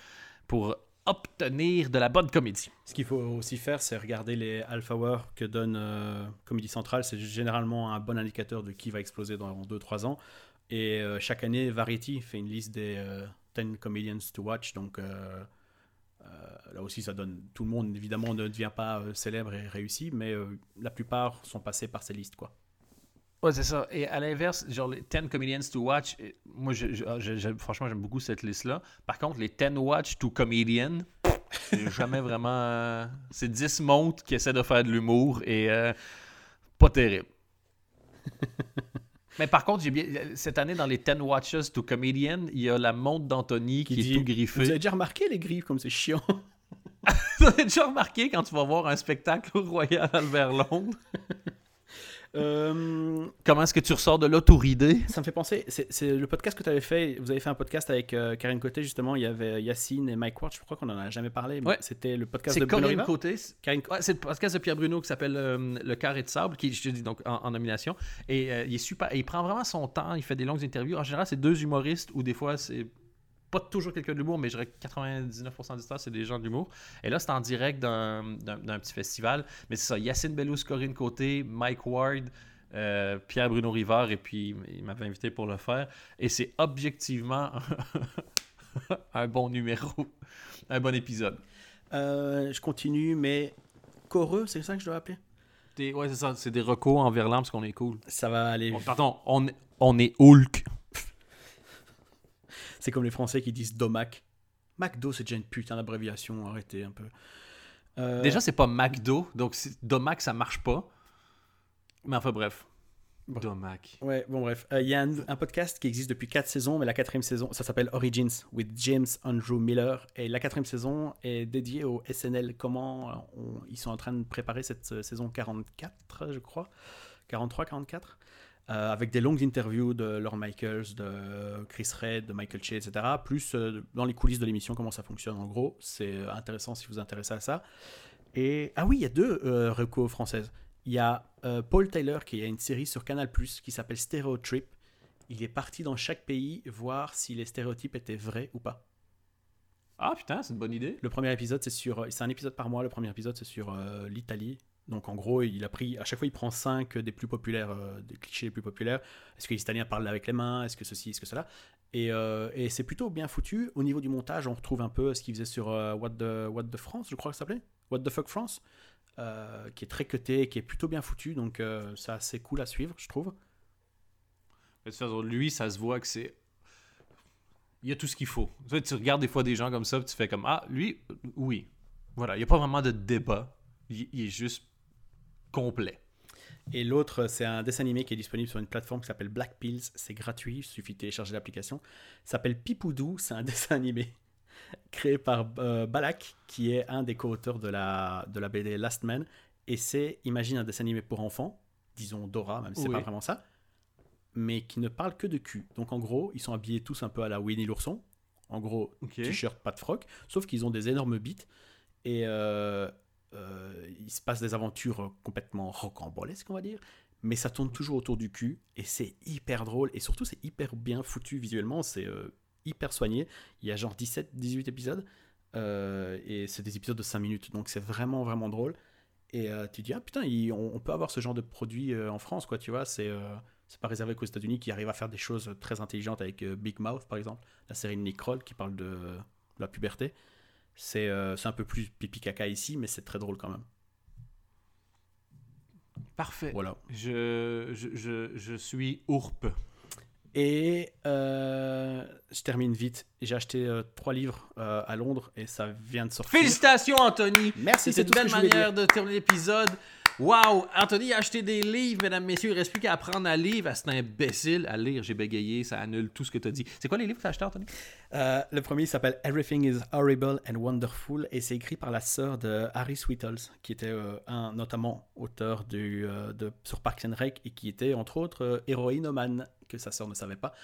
[SPEAKER 1] pour obtenir de la bonne comédie.
[SPEAKER 2] Ce qu'il faut aussi faire, c'est regarder les Alpha Hour que donne Comédie Centrale. C'est généralement un bon indicateur de qui va exploser dans 2-3 ans. Et euh, chaque année, Variety fait une liste des 10 euh, comedians to watch. Donc euh, là aussi, ça donne. Tout le monde, évidemment, ne devient pas célèbre et réussi, mais la plupart sont passés par ces listes, quoi.
[SPEAKER 1] Ouais, c'est ça. Et à l'inverse, genre les 10 comedians to watch, moi, franchement, j'aime beaucoup cette liste-là. Par contre, les 10 watch to comedian, c'est jamais vraiment. c'est 10 montres qui essaient de faire de l'humour et pas terrible. Mais par contre, bien, cette année, dans les 10 Watches to Comedian, il y a la montre d'Anthony qui, est tout griffée.
[SPEAKER 2] Vous avez déjà remarqué les griffes comme c'est chiant?
[SPEAKER 1] Vous avez déjà remarqué quand tu vas voir un spectacle au Royal Albert Londres? Euh, Comment est-ce que tu ressors de là tout ridé
[SPEAKER 2] Ça me fait penser, c'est le podcast que tu avais fait, vous avez fait un podcast avec euh, Karine Côté justement, il y avait Yacine et Mike Ward, je crois qu'on en a jamais parlé, mais c'était le podcast de
[SPEAKER 1] Karine Côté. Karine... c'est le podcast de Pierre Bruno qui s'appelle euh, Le Carré de Sable, qui je te dis donc en, nomination, et il est super, il prend vraiment son temps, il fait des longues interviews, en général c'est deux humoristes ou des fois c'est pas toujours quelqu'un de l'humour, mais je dirais que 99% du temps, c'est des gens de l'humour. Et là, c'est en direct d'un petit festival. Mais c'est ça, Yacine Bellous, Corinne Côté, Mike Ward, euh, Pierre-Bruno Rivard, et puis il m'avait invité pour le faire. Et c'est objectivement un bon numéro, un bon épisode.
[SPEAKER 2] Euh, je continue, mais Coreux, c'est ça que je dois appeler?
[SPEAKER 1] Des, Ouais, c'est ça, c'est des recours en verlan parce qu'on est cool.
[SPEAKER 2] Ça va aller.
[SPEAKER 1] pardon, on, on est Hulk.
[SPEAKER 2] C'est comme les Français qui disent Domac. McDo, c'est déjà une putain d'abréviation, arrêtez un peu.
[SPEAKER 1] Euh, déjà, c'est pas McDo, donc Domac, ça marche pas. Mais enfin, bref. Domac.
[SPEAKER 2] Ouais, bon, bref. Euh, il y a un, podcast qui existe depuis 4 saisons, mais la quatrième saison, ça s'appelle Origins with James Andrew Miller. Et la quatrième saison est dédiée au SNL. Comment ils sont en train de préparer cette euh, saison 44, je crois. 43, 44. Euh, avec des longues interviews de Lorne Michaels, de Chris Red, de Michael Che, etc. Plus euh, dans les coulisses de l'émission, comment ça fonctionne en gros. C'est euh, intéressant si vous vous intéressez à ça. Et ah oui, il y a deux recos françaises. Il y a Paul Taylor qui a une série sur Canal qui s'appelle Stereotrip. Il est parti dans chaque pays voir si les stéréotypes étaient vrais ou pas.
[SPEAKER 1] Ah putain, c'est une bonne idée.
[SPEAKER 2] Le premier épisode, c'est sur. C'est un épisode par mois. Le premier épisode, c'est sur l'Italie. Donc en gros, il a pris, à chaque fois, il prend 5 des plus populaires, euh, des clichés les plus populaires. Est-ce que les Italiens parlent avec les mains? Est-ce que ceci? Est-ce que cela? Et, euh, et c'est plutôt bien foutu. Au niveau du montage, on retrouve un peu ce qu'il faisait sur euh, What, the, What the France, je crois que ça s'appelait? What the Fuck France? Qui est très cuté, qui est plutôt bien foutu. Donc c'est assez cool à suivre, je trouve.
[SPEAKER 1] lui, ça se voit que c'est il y a tout ce qu'il faut. Tu, regardes des fois des gens comme ça, tu fais comme Ah, lui, oui. Voilà, il n'y a pas vraiment de débat. Il, il est juste complet.
[SPEAKER 2] Et l'autre, c'est un dessin animé qui est disponible sur une plateforme qui s'appelle Black Pills. C'est gratuit, il suffit de télécharger l'application. S'appelle Pipoudou, c'est un dessin animé créé par euh, Balak, qui est un des co-auteurs de la, de la BD Last Man. Et c'est, imagine un dessin animé pour enfants, disons Dora, même si c'est
[SPEAKER 1] Oui.
[SPEAKER 2] pas vraiment ça, mais qui ne parle que de cul. Donc en gros, ils sont habillés tous un peu à la Winnie l'ourson. En gros, t-shirt, pas de froc, sauf qu'ils ont des énormes bites. Et euh, euh, il se passe des aventures complètement rocambolesques, on va dire. Mais ça tourne toujours autour du cul. Et c'est hyper drôle. Et surtout, c'est hyper bien foutu visuellement. C'est euh, hyper soigné. Il y a genre 17-18 épisodes. Euh, et c'est des épisodes de 5 minutes. Donc c'est vraiment, vraiment drôle. Et tu te dis, ah putain, on, peut avoir ce genre de produit en France, quoi. Tu vois, c'est. c'est pas réservé qu'aux États-Unis qui arrivent à faire des choses très intelligentes avec Big Mouth, par exemple, la série de Nick Kroll qui parle de la puberté. C'est euh, un peu plus pipi caca ici, mais c'est très drôle quand même.
[SPEAKER 1] Parfait.
[SPEAKER 2] Voilà.
[SPEAKER 1] Je, je, je, je suis ourpe.
[SPEAKER 2] Et euh, je termine vite. J'ai acheté euh, trois livres euh, à Londres et ça vient de sortir.
[SPEAKER 1] Félicitations, Anthony!
[SPEAKER 2] Merci, c'est
[SPEAKER 1] une belle manière de terminer l'épisode. Waouh! Anthony a acheté des livres, mesdames, messieurs. Il ne reste plus qu'à apprendre à lire. Ah, C'est un imbécile à lire. J'ai bégayé. Ça annule tout ce que tu as dit. C'est quoi les livres que tu as achetés, Anthony?
[SPEAKER 2] Euh, le premier s'appelle Everything is Horrible and Wonderful et c'est écrit par la sœur de Harry Sweetles, qui était euh, un notamment auteur du, euh, de, sur Parks and Rec et qui était entre autres héroïnomane, que sa sœur ne savait pas.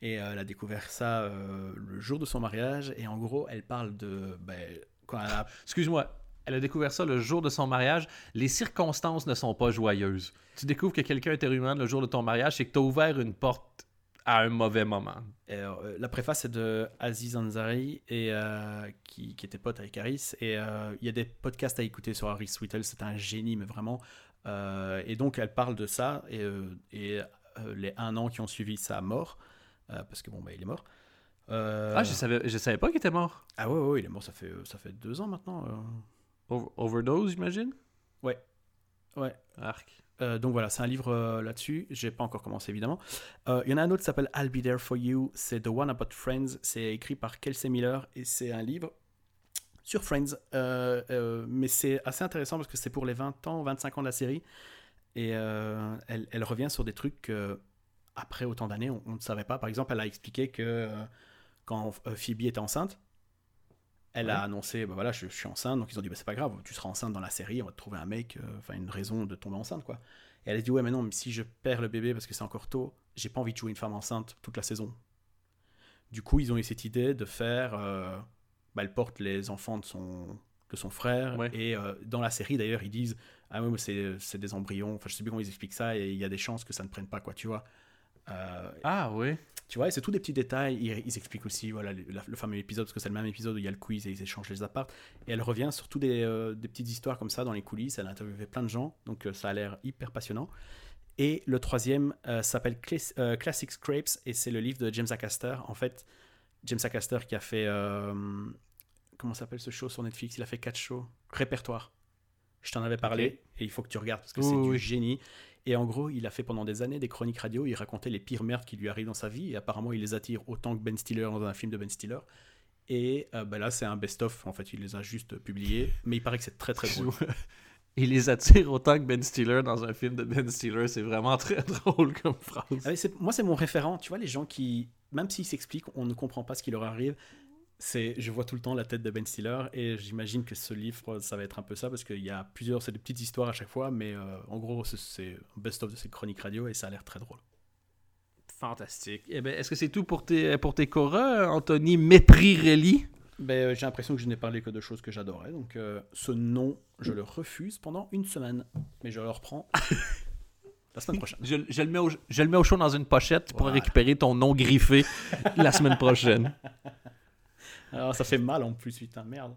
[SPEAKER 2] Et elle a découvert ça le jour de son mariage et en gros elle parle de... Ben, quand elle a
[SPEAKER 1] Excuse-moi. Elle a découvert ça le jour de son mariage. Les circonstances ne sont pas joyeuses. Tu découvres que quelqu'un était humain le jour de ton mariage, c'est que tu as ouvert une porte à un mauvais moment.
[SPEAKER 2] Et, euh, la préface est de Aziz Ansari et, euh, qui, qui était pote avec Harris. Et euh, il y a des podcasts à écouter sur Harris Whittle. C'est un génie, mais vraiment. Euh, et donc, elle parle de ça et, et les un an qui ont suivi sa mort. parce que bon, bah, il est mort.
[SPEAKER 1] Ah, je savais, je savais pas qu'il était mort.
[SPEAKER 2] ah ouais, ouais, ouais, il est mort, ça fait, ça fait deux ans maintenant.
[SPEAKER 1] Over- overdose, j'imagine?
[SPEAKER 2] Ouais. Ouais.
[SPEAKER 1] Arc.
[SPEAKER 2] Euh, donc voilà, c'est un livre euh, là-dessus. J'ai pas encore commencé évidemment. Euh, Il y en a un autre qui s'appelle I'll Be There for You. C'est The One About Friends. C'est écrit par Kelsey Miller et c'est un livre sur Friends. Mais c'est assez intéressant parce que c'est pour les 20 ans, 25 ans de la série. Et elle, elle revient sur des trucs que, après autant d'années, on, on ne savait pas. Par exemple, elle a expliqué que quand Phoebe était enceinte, elle a
[SPEAKER 1] Ouais.
[SPEAKER 2] annoncé, bah voilà, je, je suis enceinte, donc ils ont dit, bah, c'est pas grave, tu seras enceinte dans la série, on va te trouver un mec, euh, enfin une raison de tomber enceinte, quoi. Et elle a dit, ouais, mais non, mais si je perds le bébé parce que c'est encore tôt, j'ai pas envie de jouer une femme enceinte toute la saison. Du coup, ils ont eu cette idée de faire, euh, bah, elle porte les enfants de son, de son frère,
[SPEAKER 1] Ouais.
[SPEAKER 2] et euh, dans la série d'ailleurs, ils disent, ah ouais, mais c'est des embryons, enfin je sais plus comment ils expliquent ça, et il y a des chances que ça ne prenne pas, quoi, tu vois.
[SPEAKER 1] Ah, oui.
[SPEAKER 2] Tu vois, et c'est tous des petits détails. Ils, ils expliquent aussi voilà, le, fameux épisode, parce que c'est le même épisode où il y a le quiz et ils échangent les apparts. Et elle revient sur des, euh, des petites histoires comme ça dans les coulisses. Elle a interviewé plein de gens, donc euh, ça a l'air hyper passionnant. Et le troisième euh, s'appelle Clas- Classic Scrapes, et c'est le livre de James Acaster. En fait, James Acaster qui a fait. comment s'appelle ce show sur Netflix? Il a fait quatre shows. Répertoire. Je t'en avais parlé, et il faut que tu regardes parce que c'est
[SPEAKER 1] oui,
[SPEAKER 2] du génie. Et en gros, il a fait pendant des années des chroniques radio. Il racontait les pires merdes qui lui arrivent dans sa vie. Et apparemment, il les attire autant que Ben Stiller dans un film de Ben Stiller. Et euh, bah là, c'est un best-of. En fait, il les a juste publiés. Mais il paraît que c'est très très drôle.
[SPEAKER 1] Il les attire autant que Ben Stiller dans un film de Ben Stiller. C'est vraiment très drôle comme phrase.
[SPEAKER 2] Ah moi, c'est mon référent. Tu vois, les gens qui, même s'ils s'expliquent, on ne comprend pas ce qui leur arrive. C'est, je vois tout le temps la tête de Ben Stiller et j'imagine que ce livre, ça va être un peu ça parce qu'il y a plusieurs, c'est des petites histoires à chaque fois, mais euh, en gros, c'est, un best-of de ces chroniques radio et ça a l'air très drôle.
[SPEAKER 1] Fantastique. Eh ben, est-ce que c'est tout pour tes, pour tes Cora, Anthony Méprirelli?
[SPEAKER 2] Ben, euh, j'ai l'impression que je n'ai parlé que de choses que j'adorais, donc euh, ce nom, je le refuse pendant une semaine, mais je le reprends la semaine prochaine.
[SPEAKER 1] Je, je le mets au, je le mets au chaud dans une pochette.
[SPEAKER 2] Voilà.
[SPEAKER 1] récupérer ton nom griffé la semaine prochaine.
[SPEAKER 2] Alors, ça fait mal en plus, putain, merde.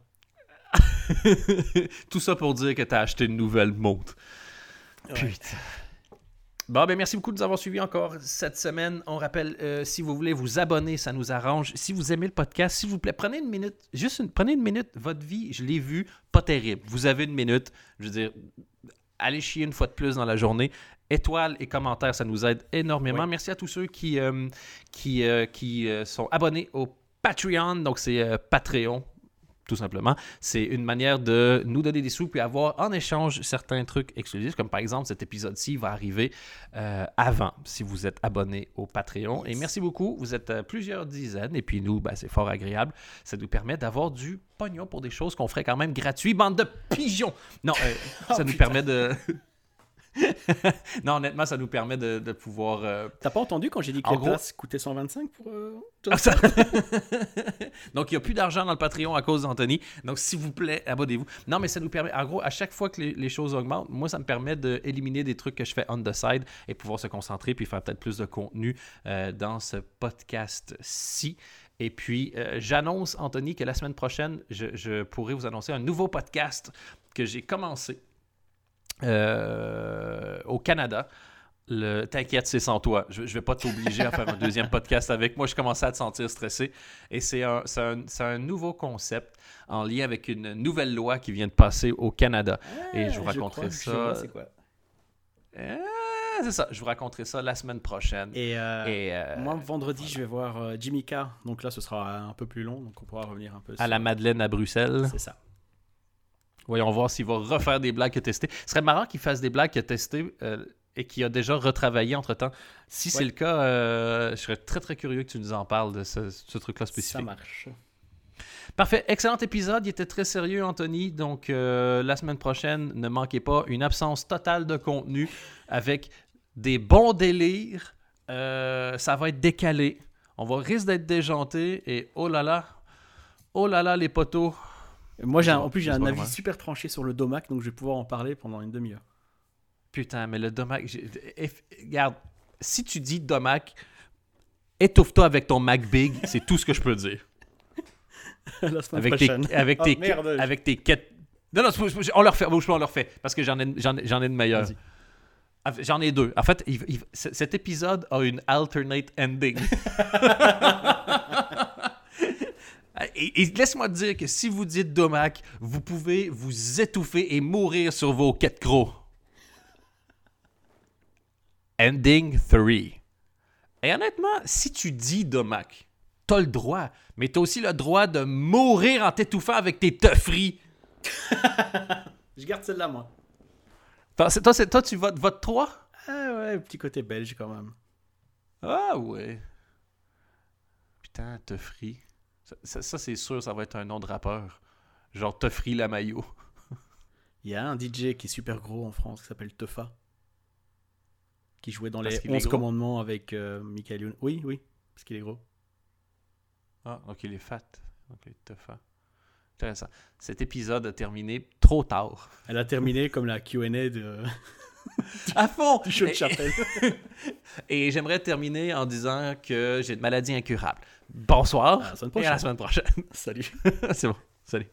[SPEAKER 1] Tout ça pour dire que tu as acheté une nouvelle montre. Putain. Bon, ben merci beaucoup de nous avoir suivis encore cette semaine. On rappelle, euh, si vous voulez vous abonner, ça nous arrange. Si vous aimez le podcast, s'il vous plaît, prenez une minute. Juste une, prenez une minute. Votre vie, je l'ai vu, pas terrible. Vous avez une minute. Je veux dire, allez chier une fois de plus dans la journée. Étoiles et commentaires, ça nous aide énormément.
[SPEAKER 2] Ouais.
[SPEAKER 1] Merci à tous ceux qui, euh, qui, euh, qui sont abonnés au Patreon, donc c'est euh, Patreon tout simplement. C'est une manière de nous donner des sous puis avoir en échange certains trucs exclusifs, comme par exemple cet épisode-ci va arriver euh, avant si vous êtes abonné au Patreon. Et merci beaucoup, vous êtes euh, plusieurs dizaines et puis nous, ben, c'est fort agréable. Ça nous permet d'avoir du pognon pour des choses qu'on ferait quand même gratuit. Bande de pigeons! Non, euh, ça
[SPEAKER 2] Oh,
[SPEAKER 1] nous
[SPEAKER 2] putain.
[SPEAKER 1] permet de... non, honnêtement, ça nous permet de, de pouvoir... euh,
[SPEAKER 2] T'as pas entendu quand j'ai dit que
[SPEAKER 1] En gros-
[SPEAKER 2] places coûtaient 125 pour. euh,
[SPEAKER 1] Ah, Donc, il n'y a plus d'argent dans le Patreon à cause d'Anthony. Donc, s'il vous plaît, abonnez-vous. Non, mais ça nous permet, en gros, à chaque fois que les, les choses augmentent, moi, ça me permet d'éliminer des trucs que je fais on the side et pouvoir se concentrer puis faire peut-être plus de contenu euh, dans ce podcast-ci. Et puis, j'annonce, Anthony, que la semaine prochaine, je, je pourrai vous annoncer un nouveau podcast que j'ai commencé euh, au Canada. Le... T'inquiète, c'est sans toi. Je, je vais pas t'obliger à faire un deuxième podcast avec moi. Je commençais à te sentir stressé. Et c'est un, nouveau concept en lien avec une nouvelle loi qui vient de passer au Canada. Et je vous
[SPEAKER 2] Ah,
[SPEAKER 1] raconterai
[SPEAKER 2] crois
[SPEAKER 1] ça.
[SPEAKER 2] vois c'est quoi.
[SPEAKER 1] Euh, c'est ça. Je vous raconterai ça la semaine prochaine.
[SPEAKER 2] Et, euh,
[SPEAKER 1] Et, euh,
[SPEAKER 2] moi, vendredi, je vais voir Jimmy Carr. Donc là, ce sera un peu plus long. Donc on pourra revenir un peu
[SPEAKER 1] à
[SPEAKER 2] sur-
[SPEAKER 1] la Madeleine à Bruxelles.
[SPEAKER 2] C'est ça.
[SPEAKER 1] Voyons voir s'il va refaire des blagues qu'il a testées. Ce serait marrant qu'il fasse des blagues qu'il a testées euh, et qu'il a déjà retravaillé entre-temps. Si c'est le cas, euh, je serais très très curieux que tu nous en parles de ce, ce truc-là
[SPEAKER 2] Ça
[SPEAKER 1] spécifique.
[SPEAKER 2] marche.
[SPEAKER 1] Parfait. Excellent épisode. Il était très sérieux, Anthony. Donc, euh, la semaine prochaine, ne manquez pas une absence totale de contenu avec des bons délires. Ça va être décalé. On va risque d'être déjanté. Et oh là là, oh là là, les poteaux.
[SPEAKER 2] Moi, j'ai en plus, j'ai un avis super tranché sur le Domac. Donc je vais pouvoir en parler pendant une demi-heure.
[SPEAKER 1] Putain, mais le domac. eff- Regarde, si tu dis domac, étouffe-toi avec ton Mac Big. C'est tout ce que je peux dire.
[SPEAKER 2] la
[SPEAKER 1] Avec tes, avec
[SPEAKER 2] Oh,
[SPEAKER 1] tes,
[SPEAKER 2] merde.
[SPEAKER 1] avec tes quêtes. Non, non, on le refait. Bouge pas, on le refait. Parce que j'en ai, j'en j'en ai de meilleurs. Ah, J'en ai deux. En fait, il- il- c- cet épisode a une alternate ending. et et laisse-moi te dire que si vous dites Domac, vous pouvez vous étouffer et mourir sur vos quêtes crocs. Ending 3. Et honnêtement, si tu dis Domac, t'as le droit, mais t'as aussi le droit de mourir en t'étouffant avec tes teufferis.
[SPEAKER 2] Je garde celle-là, moi.
[SPEAKER 1] Toi, tu votes, vote 3
[SPEAKER 2] Ah ouais, petit côté belge quand même.
[SPEAKER 1] Ah ouais. Putain, Teufri. Ça, ça- ça, c'est sûr, ça va être un nom de rappeur. Genre Teufri la maillot.
[SPEAKER 2] Il y a un DJ qui est super gros en France qui s'appelle Teufa. Qui jouait dans
[SPEAKER 1] Parce
[SPEAKER 2] les
[SPEAKER 1] qu'il est
[SPEAKER 2] 11
[SPEAKER 1] gros.
[SPEAKER 2] commandements avec euh, Michael Youn. Oui, oui, parce qu'il est gros.
[SPEAKER 1] Ah, donc il est fat. Ok, Teufa. Intéressant. Cet épisode a terminé trop tard.
[SPEAKER 2] Elle a terminé comme la QA de,
[SPEAKER 1] À fond!
[SPEAKER 2] du show de chapelle.
[SPEAKER 1] Et j'aimerais terminer en disant que j'ai une maladie incurable. Bonsoir
[SPEAKER 2] À la semaine
[SPEAKER 1] et à la
[SPEAKER 2] prochaine.
[SPEAKER 1] semaine prochaine.
[SPEAKER 2] Salut.
[SPEAKER 1] c'est bon. Salut.